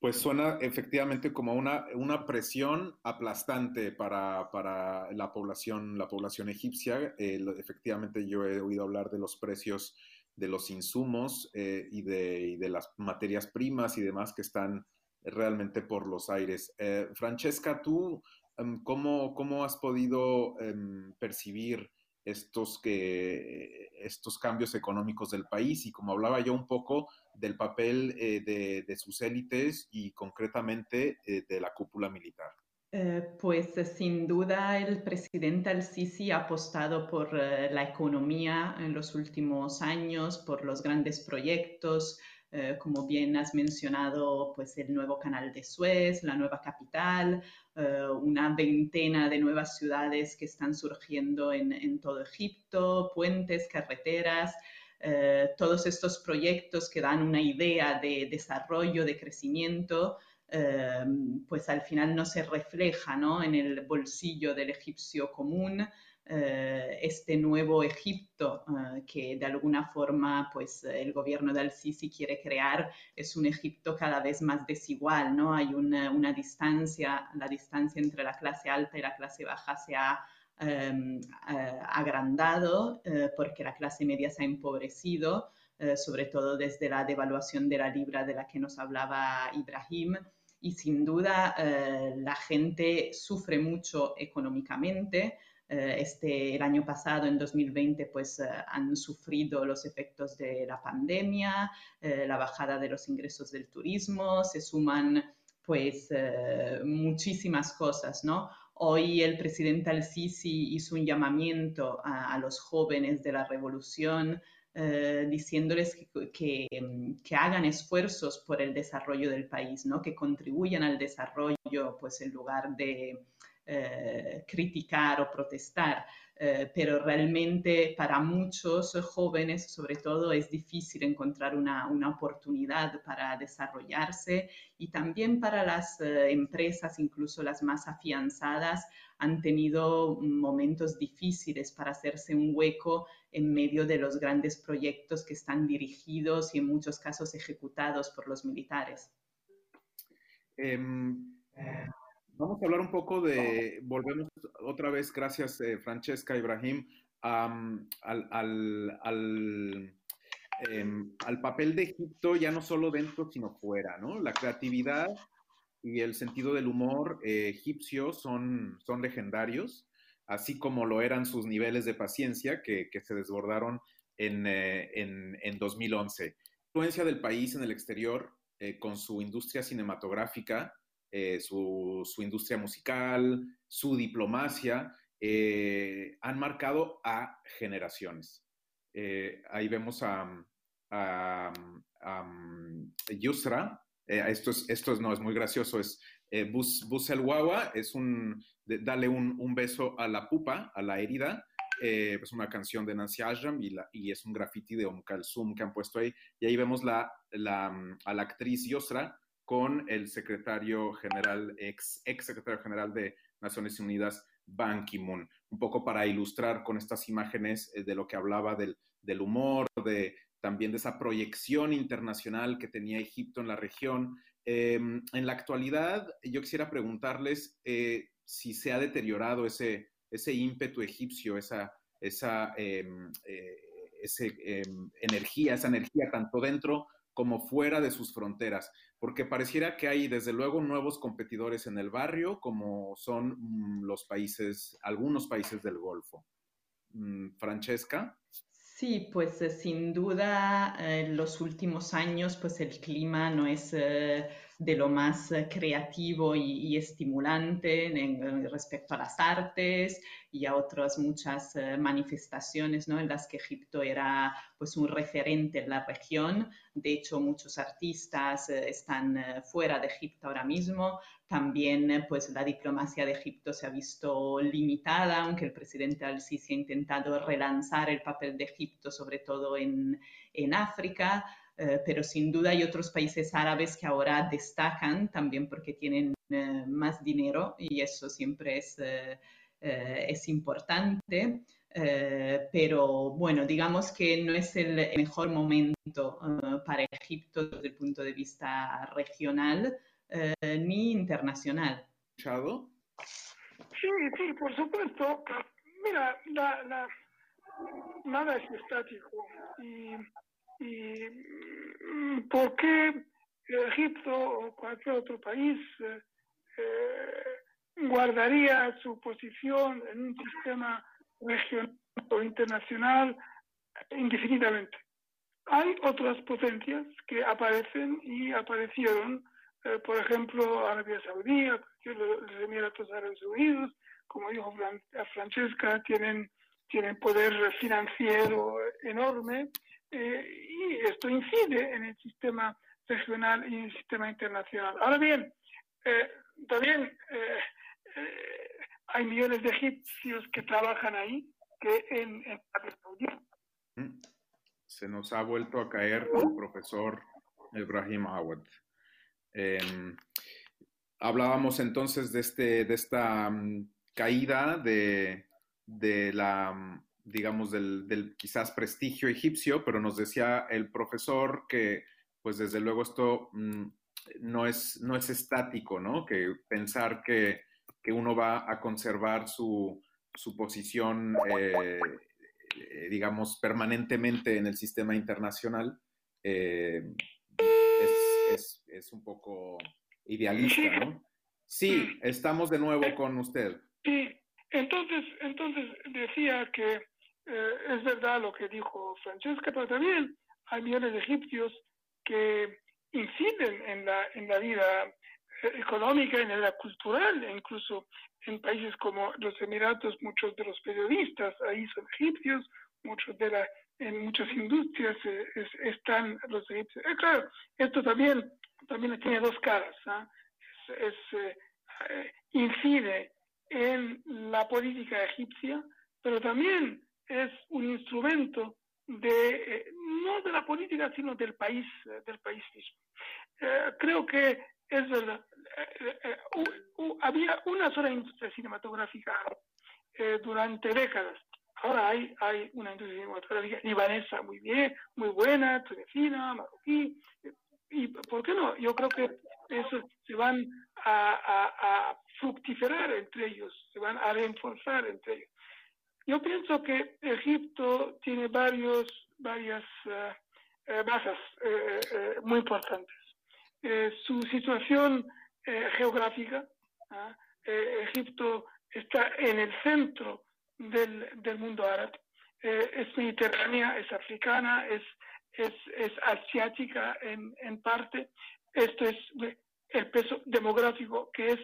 Pues suena efectivamente como una, una presión aplastante para, para la población, la población egipcia. Eh, efectivamente, yo he oído hablar de los precios de los insumos eh, y, de, y de las materias primas y demás que están realmente por los aires. Eh, Francesca, tú, em, ¿cómo, cómo has podido em, percibir estos, que, estos cambios económicos del país? Y como hablaba yo un poco del papel eh, de, de sus élites y concretamente eh, de la cúpula militar. Eh, pues eh, sin duda el presidente Al-Sisi ha apostado por eh, la economía en los últimos años, por los grandes proyectos, eh, como bien has mencionado, pues el nuevo canal de Suez, la nueva capital, eh, una veintena de nuevas ciudades que están surgiendo en, en todo Egipto, puentes, carreteras. eh, todos estos proyectos que dan una idea de desarrollo, de crecimiento, pues al final no se refleja ¿no? en el bolsillo del egipcio común. Eh, este nuevo Egipto eh, que de alguna forma pues el gobierno de Al-Sisi quiere crear es un Egipto cada vez más desigual, ¿no? Hay una, una distancia, la distancia entre la clase alta y la clase baja se ha eh, eh, agrandado eh, porque la clase media se ha empobrecido, eh, sobre todo desde la devaluación de la libra de la que nos hablaba Ibrahim. Y sin duda eh, la gente sufre mucho económicamente. Eh, este, el año pasado, en 2020, pues eh, han sufrido los efectos de la pandemia, eh, la bajada de los ingresos del turismo, se suman pues muchísimas cosas, ¿no? Hoy el presidente Al-Sisi hizo un llamamiento a, a los jóvenes de la revolución, eh, diciéndoles que, que, que, hagan esfuerzos por el desarrollo del país, ¿no? que contribuyan al desarrollo, pues en lugar de eh, criticar o protestar. Eh, pero realmente para muchos jóvenes, sobre todo, es difícil encontrar una, una oportunidad para desarrollarse y también para las eh, empresas, incluso las más afianzadas, han tenido momentos difíciles para hacerse un hueco en medio de los grandes proyectos que están dirigidos y en muchos casos ejecutados por los militares. Eh, vamos a hablar un poco de, volvemos otra vez, gracias eh, Francesca, Ibrahim, um, al, al, al, eh, al, papel de Egipto ya no solo dentro, sino fuera, ¿no? La creatividad y el sentido del humor eh, egipcio son, son legendarios, así como lo eran sus niveles de paciencia que, que se desbordaron en, eh, en, en, 2011. La influencia del país en el exterior eh, con su industria cinematográfica, eh, su, industria musical, su diplomacia, eh, han marcado a generaciones. Eh, ahí vemos a, a, a Yusra, eh, esto, es, esto es, no, es muy gracioso, es Bus, el Wawa, es un, dale un, beso a la pupa, a la herida, es una canción de Nancy Ashram y, y es un graffiti de Om Kalsum que han puesto ahí, y ahí vemos la, a la actriz Yusra, con el secretario general, ex, ex secretario general de Naciones Unidas, Ban Ki-moon, un poco para ilustrar con estas imágenes de lo que hablaba del, del, humor, de también de esa proyección internacional que tenía Egipto en la región. Eh, en la actualidad, yo quisiera preguntarles eh, si se ha deteriorado ese, ese ímpetu egipcio, esa, esa, eh, ese, em, energía, esa energía tanto dentro como fuera de sus fronteras, porque pareciera que hay desde luego nuevos competidores en el barrio, como son mm, los países, algunos países del Golfo. Mm, Francesca. Sí, pues eh, sin duda eh, en los últimos años pues el clima no es eh, de lo más eh, creativo y, y estimulante en, respecto a las artes y a otras muchas eh, manifestaciones ¿no? en las que Egipto era pues, un referente en la región. De hecho, muchos artistas eh, están fuera de Egipto ahora mismo. También pues, la diplomacia de Egipto se ha visto limitada, aunque el presidente al-Sisi ha intentado relanzar el papel de Egipto, sobre todo en, en África. Eh, pero sin duda hay otros países árabes que ahora destacan también porque tienen eh, más dinero y eso siempre es, eh, es importante. pero bueno, digamos que no es el mejor momento para Egipto desde el punto de vista regional ni internacional. ¿Chado? Sí, sí, por supuesto. Mira, la, la, nada es estático y y mm, por qué Egipto o cualquier otro país eh, guardaría su posición en un sistema regional o internacional indefinidamente. Hay otras potencias que aparecen y aparecieron, eh, por ejemplo, Arabia Saudí, los Emiratos Árabes Unidos, como dijo Francesca, tienen, tienen poder financiero enorme eh, y esto incide en el sistema regional y en el sistema internacional. Ahora bien, eh, también eh, eh, hay millones de egipcios que trabajan ahí que en, en Arabia. Mm. Se nos ha vuelto a caer el profesor Ibrahim Awad. Em, hablábamos entonces de, este, de esta um, caída de, de la digamos, del, del, quizás prestigio egipcio, pero nos decía el profesor que, pues desde luego esto mmm, no, es, no es estático, ¿no? Que pensar que, que uno va a conservar su, su posición, eh, digamos, permanentemente en el sistema internacional, eh, es, es, es, un poco idealista, ¿no? Sí, estamos de nuevo con usted. Sí, entonces, entonces decía que eh, es verdad lo que dijo Francesca, pero también hay millones de egipcios que inciden en la, en la vida eh, económica, en la vida cultural, e incluso en países como los Emiratos, muchos de los periodistas ahí son egipcios, muchos de la, en muchas industrias eh, es, están los egipcios. Eh, claro, esto también, también tiene dos caras, ¿eh? es, es eh, incide en la política egipcia, pero también es un instrumento de, eh, no de la política, sino del país, eh, del país mismo. Eh, creo que es verdad. había una sola industria cinematográfica durante décadas. Ahora hay, hay una industria cinematográfica libanesa muy bien, muy buena, tunecina, marroquí. ¿Y por qué no? Yo creo que eso se van a, a, a entre ellos, se van a reforzar entre ellos. Yo pienso que Egipto tiene varios, varias uh, eh, eh, eh, muy importantes. Su situación geográfica, ¿ah? Egipto está en el centro del, del mundo árabe, es mediterránea, es africana, es, es, es asiática en, en parte. Esto es el peso demográfico que es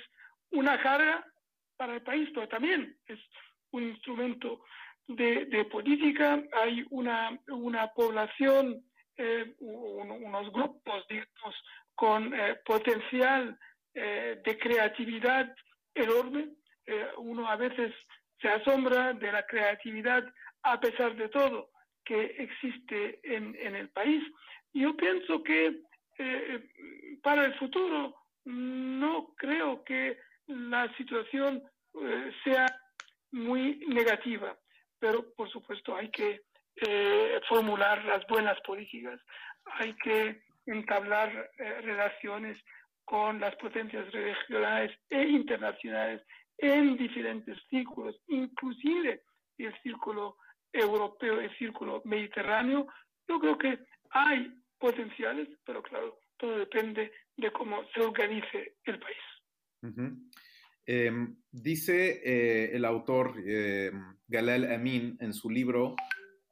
una carga para el país, pero también es un instrumento de, política, hay una, una población, eh, un, unos grupos, digamos, con eh, potencial eh, de creatividad enorme. Eh, uno a veces se asombra de la creatividad a pesar de todo que existe en, en el país. Yo pienso que para el futuro no creo que la situación sea muy negativa, pero por supuesto hay que eh, formular las buenas políticas, hay que entablar eh, relaciones con las potencias regionales e internacionales en diferentes círculos, inclusive el círculo europeo, el círculo mediterráneo. Yo creo que hay potenciales, pero claro, todo depende de cómo se organice el país. Eh, dice eh, el autor eh, Galel Amin en su libro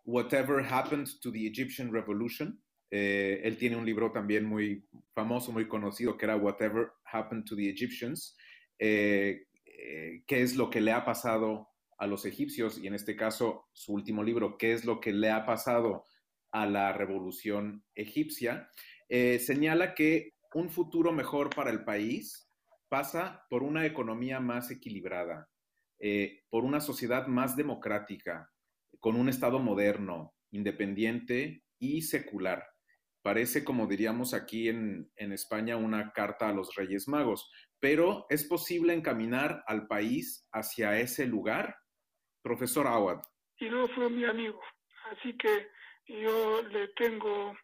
Whatever Happened to the Egyptian Revolution. eh, él tiene un libro también muy famoso, muy conocido, que era Whatever Happened to the Egyptians. ¿Qué es lo que le ha pasado a los egipcios? Y en este caso, su último libro, ¿qué es lo que le ha pasado a la revolución egipcia? Señala que un futuro mejor para el país pasa por una economía más equilibrada, eh, por una sociedad más democrática, con un Estado moderno, independiente y secular. Parece, como diríamos aquí en, en España, una carta a los Reyes Magos, pero ¿es posible encaminar al país hacia ese lugar? Profesor Awad. y luego fue mi amigo. Así que yo le tengo,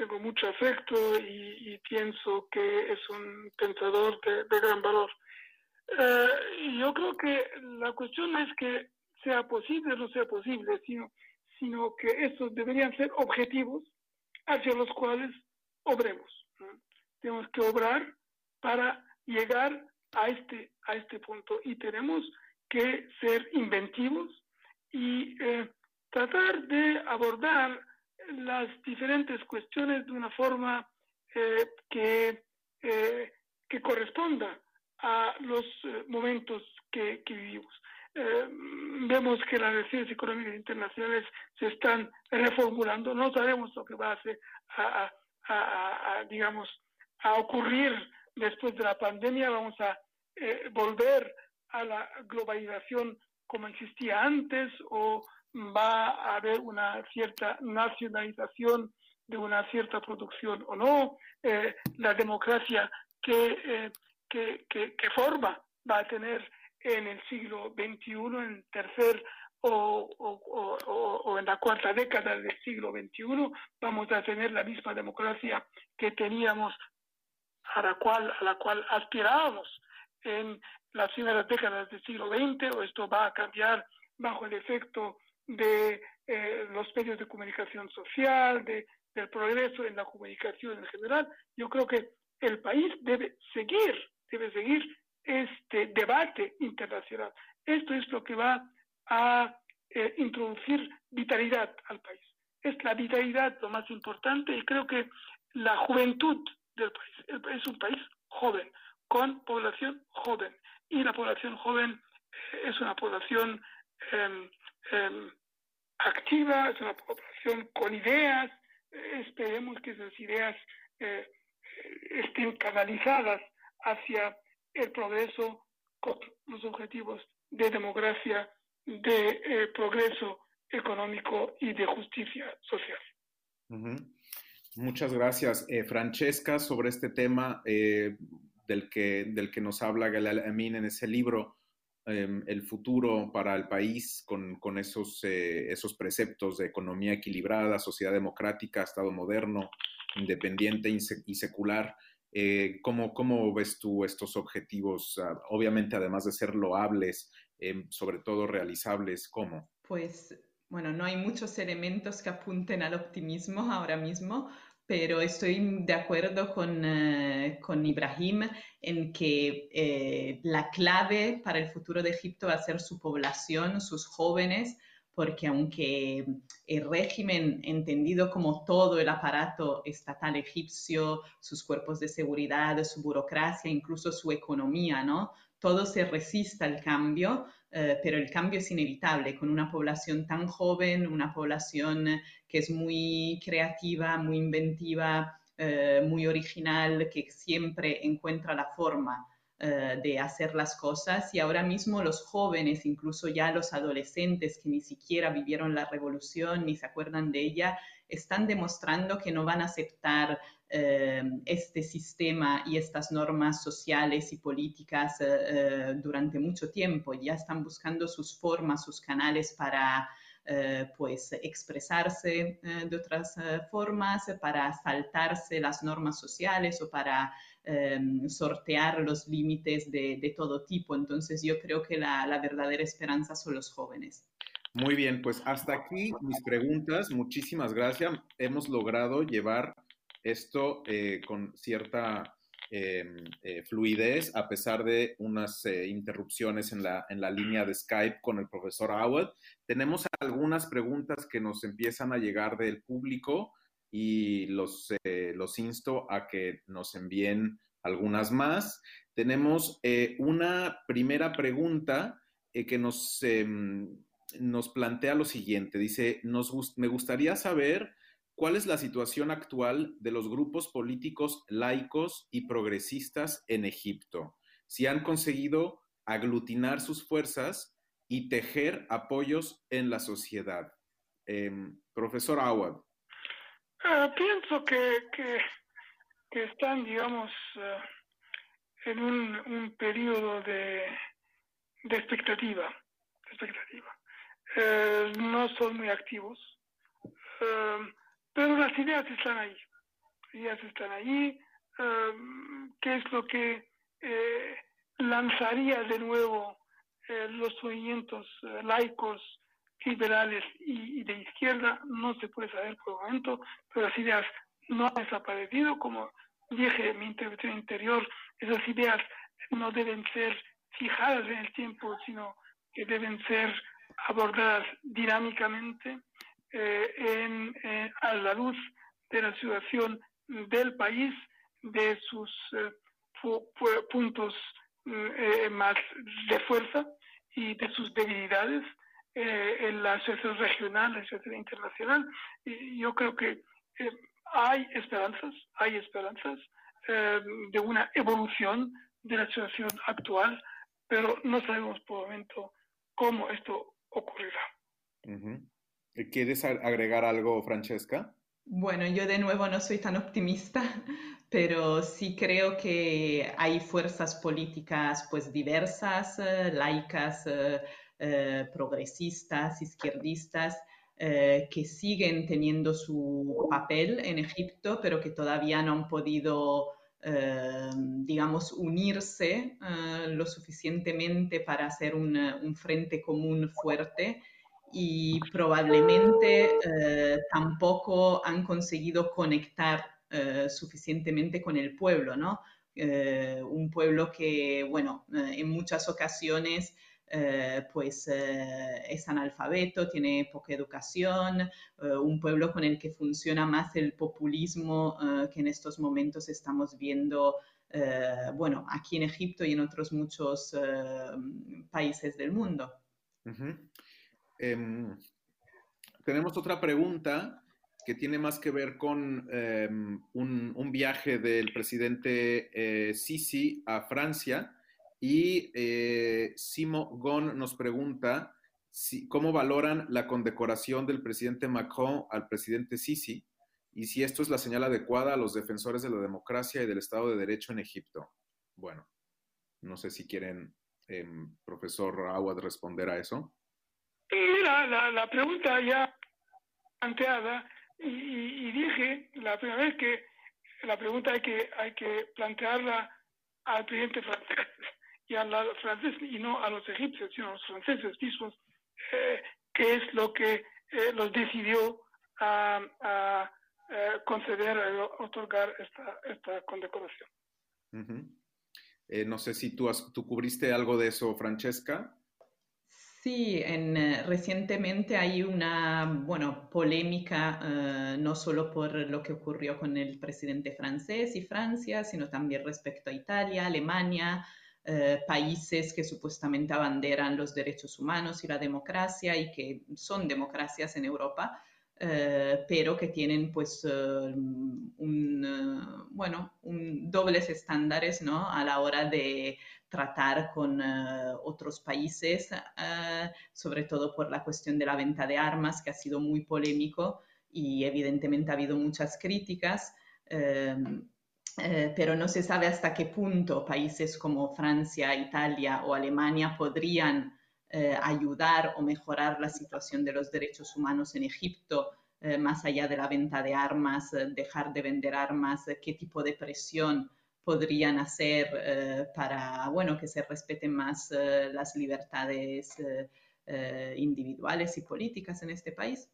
tengo mucho afecto y, y pienso que es un pensador de, de gran valor. Eh, yo creo que la cuestión no es que sea posible o no sea posible, sino, sino que estos deberían ser objetivos hacia los cuales obremos. ¿no? Tenemos que obrar para llegar a este, a este punto y tenemos que ser inventivos y eh, tratar de abordar las diferentes cuestiones de una forma eh, que, eh, que corresponda a los eh, momentos que, que vivimos. Eh, vemos que las relaciones económicas internacionales se están reformulando, no sabemos lo que va a, hacer, a, a- a- digamos, a ocurrir después de la pandemia, vamos a eh, volver a la globalización como existía antes o va a haber una cierta nacionalización de una cierta producción o no, eh, la democracia que, eh, que, que, que forma va a tener en el siglo XXI, en tercer o- o- o- o en la cuarta década del siglo XXI, vamos a tener la misma democracia que teníamos a la cual, a la cual aspirábamos en las primeras décadas del siglo XX, o esto va a cambiar bajo el efecto de eh, los medios de comunicación social, de, del progreso en la comunicación en general. Yo creo que el país debe seguir, debe seguir este debate internacional. Esto es lo que va a eh, introducir vitalidad al país. Es la vitalidad lo más importante y creo que la juventud del país. Es un país joven, con población joven. Y la población joven eh, es una población em, em, activa, es una población con ideas. Eh, esperemos que esas ideas eh, estén canalizadas hacia el progreso con los objetivos de democracia, de eh, progreso económico y de justicia social. Muchas gracias. Eh, Francesca, sobre este tema del, que, del que nos habla Galal Amin en ese libro, eh, el futuro para el país con, eh, esos preceptos de economía equilibrada, sociedad democrática, Estado moderno, independiente y se- y secular. Eh, ¿cómo, ¿Cómo ves tú estos objetivos? Ah, obviamente, además de ser loables, eh, sobre todo realizables, ¿cómo? Pues bueno, no hay muchos elementos que apunten al optimismo ahora mismo, pero estoy de acuerdo con, eh, con Ibrahim en que eh, la clave para el futuro de Egipto va a ser su población, sus jóvenes, porque aunque el régimen, entendido como todo el aparato estatal egipcio, sus cuerpos de seguridad, su burocracia, incluso su economía, ¿no? Todo se resiste al cambio, eh, pero el cambio es inevitable. Con una población tan joven, una población que es muy creativa, muy inventiva, eh, muy original, que siempre encuentra la forma eh, de hacer las cosas. Y ahora mismo los jóvenes, incluso ya los adolescentes que ni siquiera vivieron la revolución ni se acuerdan de ella, están demostrando que no van a aceptar este sistema y estas normas sociales y políticas eh, eh, durante mucho tiempo. Ya están buscando sus formas, sus canales para eh, pues expresarse eh, de otras eh, formas, para saltarse las normas sociales o para eh, sortear los límites de, de todo tipo. Entonces yo creo que la, la verdadera esperanza son los jóvenes. Muy bien, pues hasta aquí mis preguntas. Muchísimas gracias. Hemos logrado llevar esto eh, con cierta eh, eh, fluidez a pesar de unas eh, interrupciones en la, en la línea de Skype con el profesor Howard. Tenemos algunas preguntas que nos empiezan a llegar del público y los, eh, los insto a que nos envíen algunas más. Tenemos eh, una primera pregunta que nos, em, nos plantea lo siguiente. Dice, nos me gustaría saber cuál es la situación actual de los grupos políticos laicos y progresistas en Egipto. Si han conseguido aglutinar sus fuerzas y tejer apoyos en la sociedad. Em, profesor Awad. Ah, pienso que, están, digamos, ah, en un, un periodo de, expectativa. Eh, no son muy activos, eh, pero las ideas están ahí. Las están ahí. ¿Qué es lo que eh, lanzaría de nuevo eh, los movimientos eh, laicos, liberales y, de izquierda? No se puede saber por el momento, pero las ideas no han desaparecido. Como dije en mi intervención anterior, esas ideas no deben ser fijadas en el tiempo, sino que deben ser abordadas dinámicamente eh, en, eh, a la luz de la situación del país, de sus eh, pu- pu- puntos mm, eh, más de fuerza y de sus debilidades eh, en la situación regional, la situación internacional. Y yo creo que eh, hay esperanzas, hay esperanzas eh, de una evolución de la situación actual, pero no sabemos por el momento cómo esto ocurrirá. ¿Quieres a- agregar algo, Francesca? Bueno, yo de nuevo no soy tan optimista, pero sí creo que hay fuerzas políticas pues diversas, eh, laicas, eh, eh, progresistas, izquierdistas, eh, que siguen teniendo su papel en Egipto, pero que todavía no han podido, eh, digamos, unirse eh, lo suficientemente para hacer un frente común fuerte y probablemente eh, tampoco han conseguido conectar eh, suficientemente con el pueblo, ¿no? Eh, un pueblo que, bueno, en muchas ocasiones pues es analfabeto, tiene poca educación, un pueblo con el que funciona más el populismo que en estos momentos estamos viendo, bueno, aquí en Egipto y en otros muchos países del mundo. Em, tenemos otra pregunta que tiene más que ver con em, un, viaje del presidente eh, Sisi a Francia y eh, Simo Gon nos pregunta cómo valoran la condecoración del presidente Macron al presidente Sisi y si esto es la señal adecuada a los defensores de la democracia y del Estado de Derecho en Egipto. Bueno, no sé si quieren, em, profesor Awad, responder a eso. Mira, la, la pregunta ya planteada y, y- y dije la primera vez que la pregunta hay que hay que plantearla al presidente francés y a los franceses y no a los egipcios sino a los franceses mismos eh, qué es lo que eh, los decidió a, a, eh, conceder a otorgar esta esta condecoración. No sé si tú, has- tú cubriste algo de eso, Francesca. Sí, eh, recientemente hay una, bueno, polémica, eh, no solo por lo que ocurrió con el presidente francés y Francia, sino también respecto a Italia, Alemania, eh, países que supuestamente abanderan los derechos humanos y la democracia y que son democracias en Europa, pero que tienen pues un, bueno, dobles estándares, ¿no? A la hora de tratar con eh, otros países, eh, sobre todo por la cuestión de la venta de armas, que ha sido muy polémico y evidentemente ha habido muchas críticas, eh, pero no se sabe hasta qué punto países como Francia, Italia o Alemania podrían ayudar o mejorar la situación de los derechos humanos en Egipto, más allá de la venta de armas, dejar de vender armas, qué tipo de presión podrían hacer eh, para bueno, que se respeten más eh, las libertades eh, individuales y políticas en este país.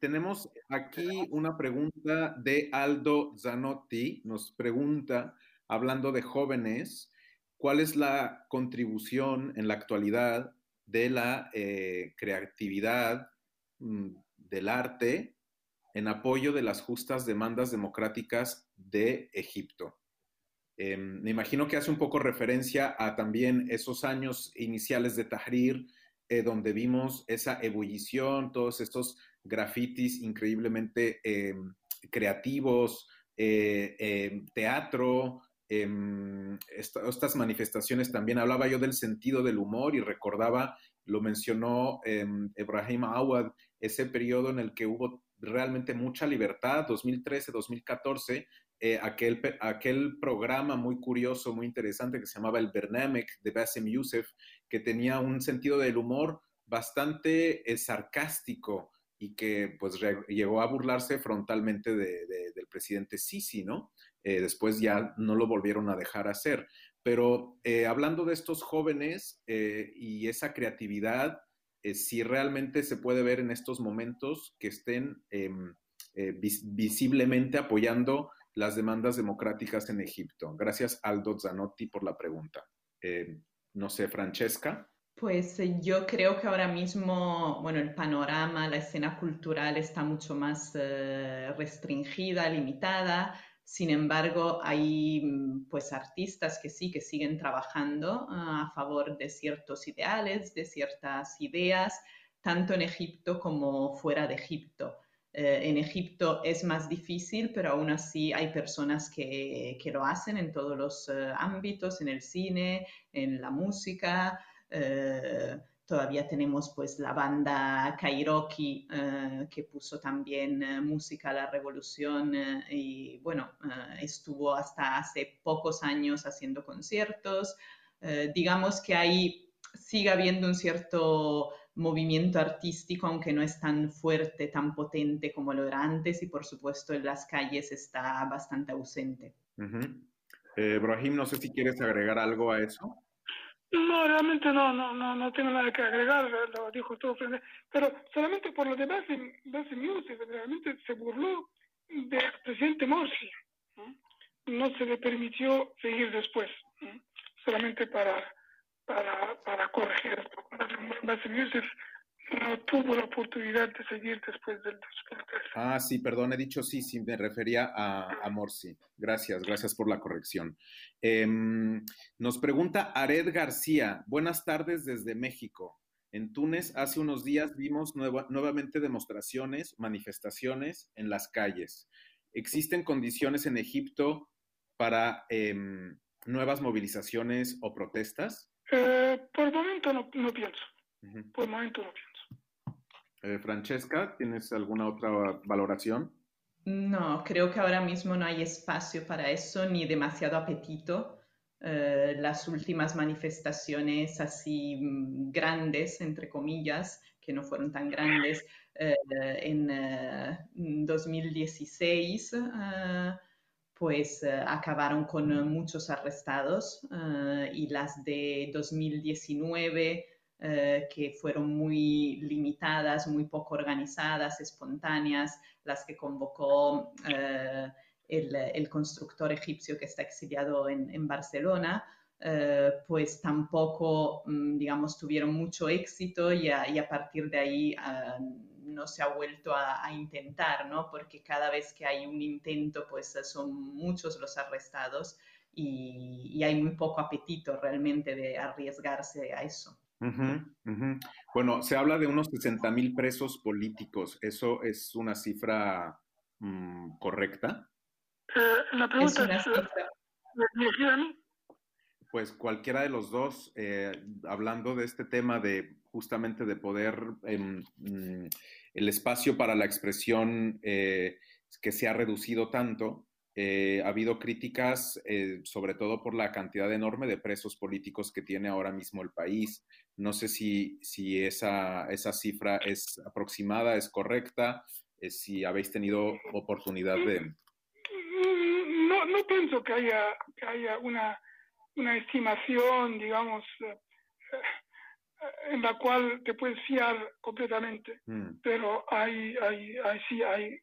Tenemos aquí una pregunta de Aldo Zanotti. Nos pregunta, hablando de jóvenes, ¿cuál es la contribución en la actualidad de la creatividad, mm, del arte, en apoyo de las justas demandas democráticas de Egipto? Eh, me imagino que hace un poco referencia a también esos años iniciales de Tahrir, eh, donde vimos esa ebullición, todos estos grafitis increíblemente creativos, eh, teatro, em, esta- estas manifestaciones también. Hablaba yo del sentido del humor y recordaba, lo mencionó em, Ebrahim Awad, ese periodo en el que hubo realmente mucha libertad, 2013-2014, eh, aquel, aquel programa muy curioso, muy interesante que se llamaba El Bernamek de Bassem Youssef, que tenía un sentido del humor bastante eh, sarcástico y que pues llegó a burlarse frontalmente de- de- del presidente Sisi, ¿no? Eh, después ya no lo volvieron a dejar hacer. Pero eh, hablando de estos jóvenes y esa creatividad, eh, si realmente se puede ver en estos momentos que estén em, eh, vis- visiblemente apoyando las demandas democráticas en Egipto. Gracias, Aldo Zanotti, por la pregunta. Eh, no sé, Francesca. Pues yo creo que ahora mismo, bueno, el panorama, la escena cultural está mucho más restringida, limitada. Sin embargo, hay mm, pues artistas que sí, que siguen trabajando ah, a favor de ciertos ideales, de ciertas ideas, tanto en Egipto como fuera de Egipto. Eh, en Egipto es más difícil, pero aún así hay personas que, que lo hacen en todos los eh, ámbitos, en el cine, en la música. Eh, todavía tenemos pues la banda Kairoki eh, que puso también eh, música a la revolución eh, y bueno, eh, estuvo hasta hace pocos años haciendo conciertos. Digamos que ahí sigue habiendo un cierto movimiento artístico, aunque no es tan fuerte, tan potente como lo era antes y por supuesto en las calles está bastante ausente. Ujú. Eh, Brahim, no sé si quieres agregar algo a eso. No, realmente no, no, no, no tengo nada que agregar, lo dijo todo Fred, pero solamente por lo de Bassem, Bassem Youssef, realmente se burló del presidente Morsi, ¿no? Se le permitió seguir después, solamente para, para, para corregir. Bassem Youssef no tuvo la oportunidad de seguir después del 2013. Ah, sí, perdón, he dicho sí, sí, me refería a, a Morsi. Gracias, gracias por la corrección. Em, nos pregunta Ared García, buenas tardes desde México. En Túnez hace unos días vimos nueva- nuevamente demostraciones, manifestaciones en las calles. ¿Existen condiciones en Egipto para em, nuevas movilizaciones o protestas? Eh, por el momento no, no pienso, por el momento no pienso. Eh, Francesca, ¿tienes alguna otra valoración? No, creo que ahora mismo no hay espacio para eso ni demasiado apetito. Eh, las últimas manifestaciones así mm, grandes, entre comillas, que no fueron tan grandes, eh, en eh, 2016, eh, pues acabaron con muchos arrestados y las de 2019 eh, que fueron muy limitadas, muy poco organizadas, espontáneas, las que convocó eh, el, el constructor egipcio que está exiliado en, en Barcelona, eh, pues tampoco, mm, digamos, tuvieron mucho éxito y a, y a partir de ahí ah, no se ha vuelto a, a intentar, ¿no? Porque cada vez que hay un intento, pues son muchos los arrestados y, y hay muy poco apetito realmente de arriesgarse a eso. Bueno, se habla de unos 60 mil presos políticos. ¿Eso es una cifra mm, correcta? Eh, la pregunta es, cifra. Pues cualquiera de los dos, eh, hablando de este tema de justamente de poder, em, mm, el espacio para la expresión eh, que se ha reducido tanto, eh, ha habido críticas, eh, sobre todo por la cantidad enorme de presos políticos que tiene ahora mismo el país. No sé si, si esa, esa cifra es aproximada, es correcta, eh, si habéis tenido oportunidad de... Mm, No, no pienso que haya, que haya una, una estimación, digamos, en la cual te puedes fiar completamente, Mm, pero hay, hay, hay, sí, hay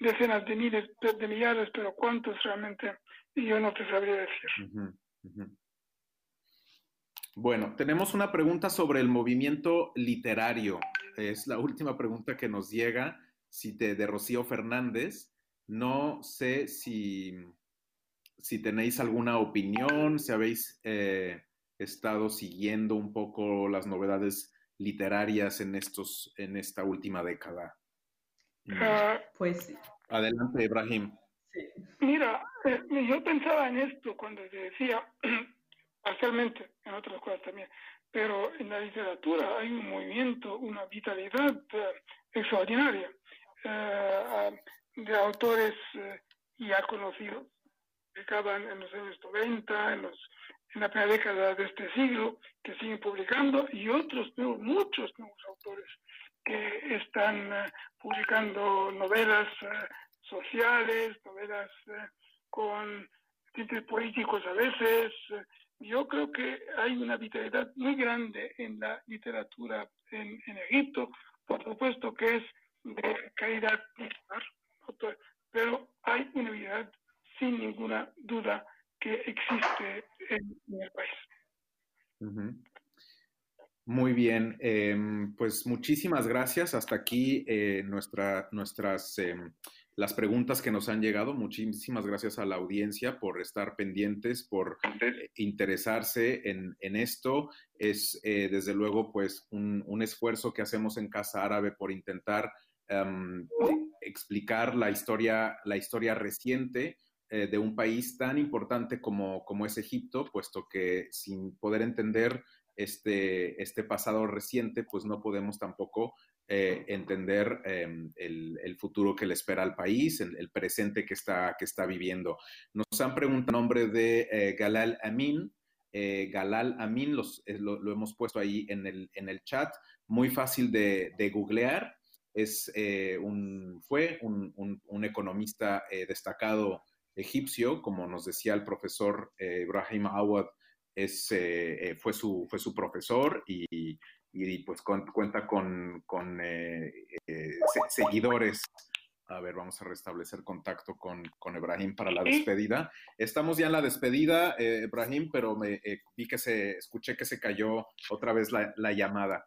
decenas de miles de millares, pero cuántos realmente yo no te sabría decir. Bueno, tenemos una pregunta sobre el movimiento literario. Es la última pregunta que nos llega, si te, de Rocío Fernández. No sé si, si tenéis alguna opinión, si habéis eh, estado siguiendo un poco las novedades literarias en, estos, en esta última década. Ah, Pues Adelante, Ibrahim. sí. Mira, eh, yo pensaba en esto cuando te decía, parcialmente, en otras cosas también, pero en la literatura hay un movimiento, una vitalidad eh, extraordinaria eh, de autores eh, ya conocidos, que acaban en los años 90, en, los, en la primera década de este siglo, que siguen publicando, y otros, pero muchos nuevos autores que están eh, publicando novelas eh, sociales, novelas eh, con tintes políticos a veces. Yo creo que hay una vitalidad muy grande en la literatura en, Egipto, por supuesto que es de calidad pero hay una vitalidad sin ninguna duda que existe en, el país. Muy bien, em, pues muchísimas gracias. Hasta aquí eh, nuestra, nuestras em, las preguntas que nos han llegado. Muchísimas gracias a la audiencia por estar pendientes, por eh, interesarse en, en esto. Es eh, desde luego pues un, un esfuerzo que hacemos en Casa Árabe por intentar em, explicar la historia, la historia reciente de un país tan importante como, como es Egipto, puesto que sin poder entender este, este pasado reciente, pues no podemos tampoco eh, entender eh, el, el, futuro que le espera al país, el, el, presente que está, que está viviendo. Nos han preguntado el nombre de eh, Galal Amin. Eh, Galal Amin los, lo, lo, hemos puesto ahí en el, en el chat, muy fácil de, de googlear. Es, eh, un, fue un, un, un economista eh, destacado egipcio, como nos decía el profesor Ibrahim Awad es, eh, fue, su, fue su profesor y, y pues con, cuenta con, con eh, eh, seguidores. A ver, vamos a restablecer contacto con, con Ibrahim para la despedida. Estamos ya en la despedida, eh, Ibrahim, pero me, eh, vi que se, escuché que se cayó otra vez la, la llamada.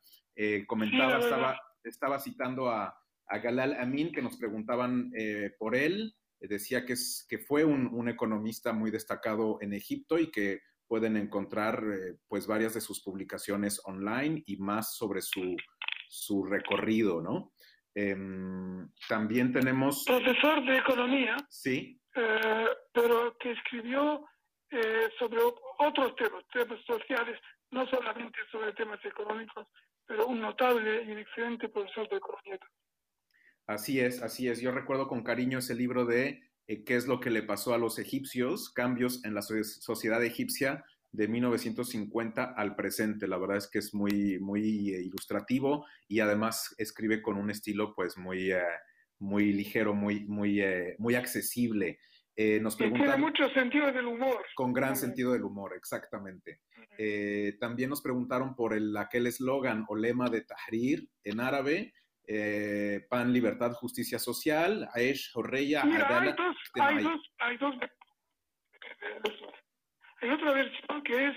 comentaba, estaba, estaba citando a, a, Galal Amin, que nos preguntaban por él. Decía que, es, que fue un, un economista muy destacado en Egipto y que pueden encontrar eh, pues varias de sus publicaciones online y más sobre su, su recorrido, ¿no? Eh, también tenemos... Profesor de economía. Sí. Eh, pero que escribió eh, sobre otros temas, temas sociales, no solamente sobre temas económicos, pero un notable y un excelente profesor de economía. Así es, así es. Yo recuerdo con cariño ese libro de eh, qué es lo que le pasó a los egipcios, cambios en la so sociedad egipcia de 1950 al presente. La verdad es que es muy, muy eh, ilustrativo y además escribe con un estilo pues muy, eh, muy ligero, muy, muy, eh, muy accesible. nos preguntan, tiene mucho sentido del humor. Con gran sentido del humor, exactamente. también nos preguntaron por el, aquel eslogan o lema de Tahrir en árabe, eh, pan, libertad, justicia social, Aesh, hay dos, hay dos, hay dos, hay otra versión que es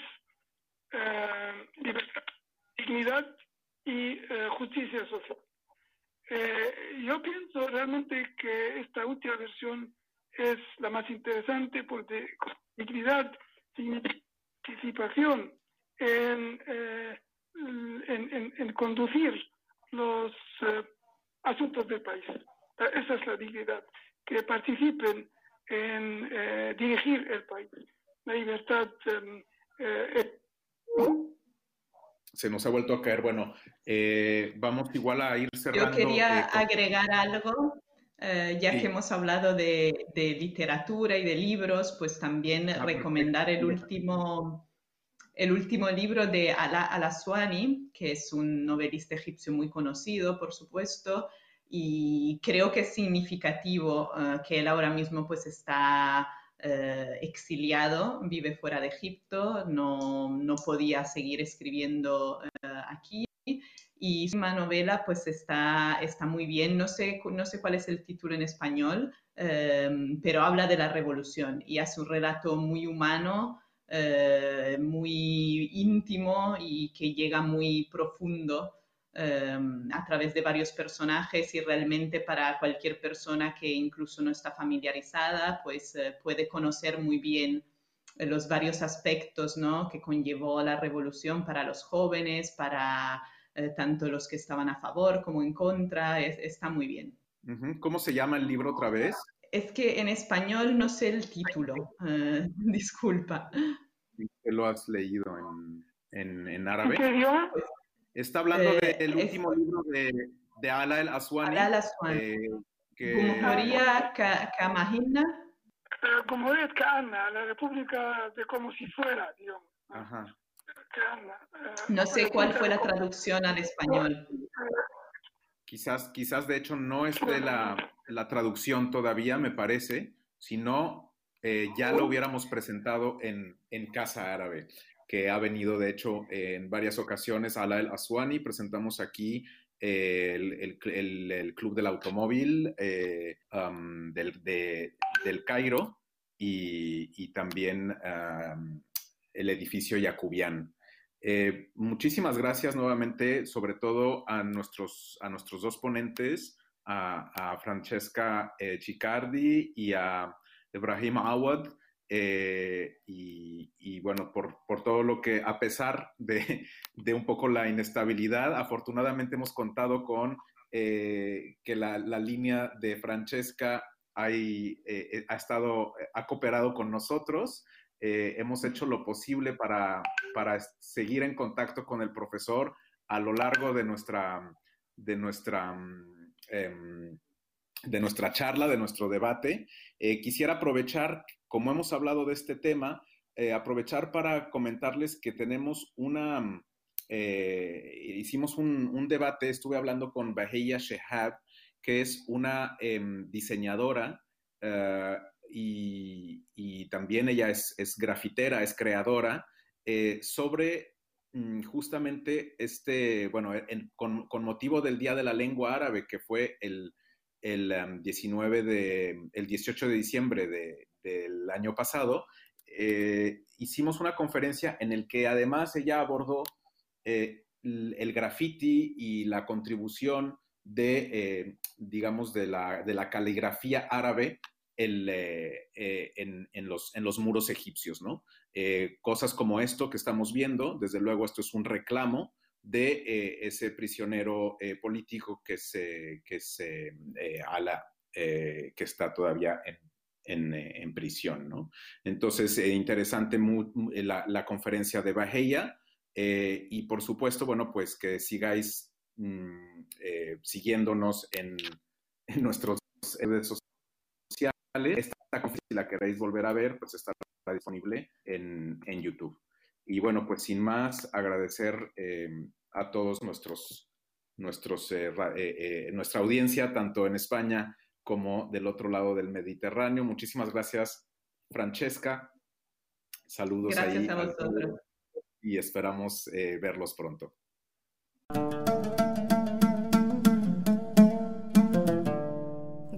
eh, libertad, dignidad y eh, justicia social. Yo pienso realmente que esta última versión es la más interesante porque dignidad significa participación en, en, en, en conducir los eh, asuntos del país. Esa es la dignidad, que participen en eh, dirigir el país. La libertad. Eh, Se nos ha vuelto a caer. Bueno, vamos igual a ir cerrando. Yo quería agregar algo. Ya sí. que hemos hablado de, de, literatura y de libros, pues también ah, recomendar perfecto. el último, el último libro de Ala Al-Aswani, que es un novelista egipcio muy conocido, por supuesto, y creo que es significativo uh, que él ahora mismo pues está uh, exiliado, vive fuera de Egipto, no, no podía seguir escribiendo aquí. Y su novela pues está, está muy bien, no sé, no sé cuál es el título en español, pero habla de la revolución y hace un relato muy humano, eh, muy íntimo y que llega muy profundo em, a través de varios personajes y realmente para cualquier persona que incluso no está familiarizada, pues eh, puede conocer muy bien los varios aspectos ¿no? que conllevó la revolución para los jóvenes, para eh, tanto los que estaban a favor como en contra, está muy bien. ¿Cómo se llama el libro otra vez? Es que en español no sé el título, uh, disculpa. ¿Qué lo has leído en, en, en árabe? ¿Qué idioma? Está hablando Eh, del último libro de, de Ala el Aswani. Ala al-Aswani. eh, que- Jumhuria Ka- Kamahina, Kaana, la República de como si fuera, digamos. Ajá. Kaana, eh, no sé cuál fue la traducción al español. Quizás, quizás de hecho no esté la, la traducción todavía, me parece, sino eh, ya lo hubiéramos presentado en, en Casa Árabe, que ha venido de hecho en varias ocasiones a la El Aswani. Presentamos aquí eh, el, el- el- el Club del Automóvil eh, um, del, de- del Cairo y, y también um, el edificio Yacubián. Eh, muchísimas gracias nuevamente, sobre todo a nuestros, a nuestros dos ponentes, a, Francesca eh, Chicardi y a Ibrahim Awad. eh, y, bueno, por, por todo lo que, a pesar de, de un poco la inestabilidad, afortunadamente hemos contado con eh, que la, la línea de Francesca hay, ha estado, ha cooperado con nosotros. Hemos hecho lo posible para, para seguir en contacto con el profesor a lo largo de nuestra, de nuestra, mm, em, de nuestra charla, de nuestro debate. Eh, quisiera aprovechar, como hemos hablado de este tema, eh, aprovechar para comentarles que tenemos una, mm, eh, hicimos un, debate, estuve hablando con Baheya Shehab, que es una em, diseñadora y, también ella es grafitera, es creadora, eh, sobre mm, justamente este, bueno, en- con, motivo del Día de la Lengua Árabe, que fue el, el 19 de, el 18 de diciembre de- del año pasado, eh, hicimos una conferencia en el que además ella abordó eh, el, graffiti y la contribución de, digamos, de la, de la caligrafía árabe en, en los, en los muros egipcios, ¿no? Eh, cosas como esto que estamos viendo, desde luego esto es un reclamo de eh, ese prisionero eh, político que se, que se que está todavía en, en, prisión, ¿no? Entonces, interesante la, conferencia de Bajeya y por supuesto, bueno, pues que sigáis mm, siguiéndonos en, en nuestros redes sociales. Esta conferencia, si la queréis volver a ver, pues disponible en, en YouTube. Y bueno, pues sin más, agradecer eh, a todos nuestros, nuestros, eh, eh, nuestra audiencia, tanto en España como del otro lado del Mediterráneo. Muchísimas gracias, Francesca. Saludos Gracias ahí a vosotros. y esperamos verlos pronto.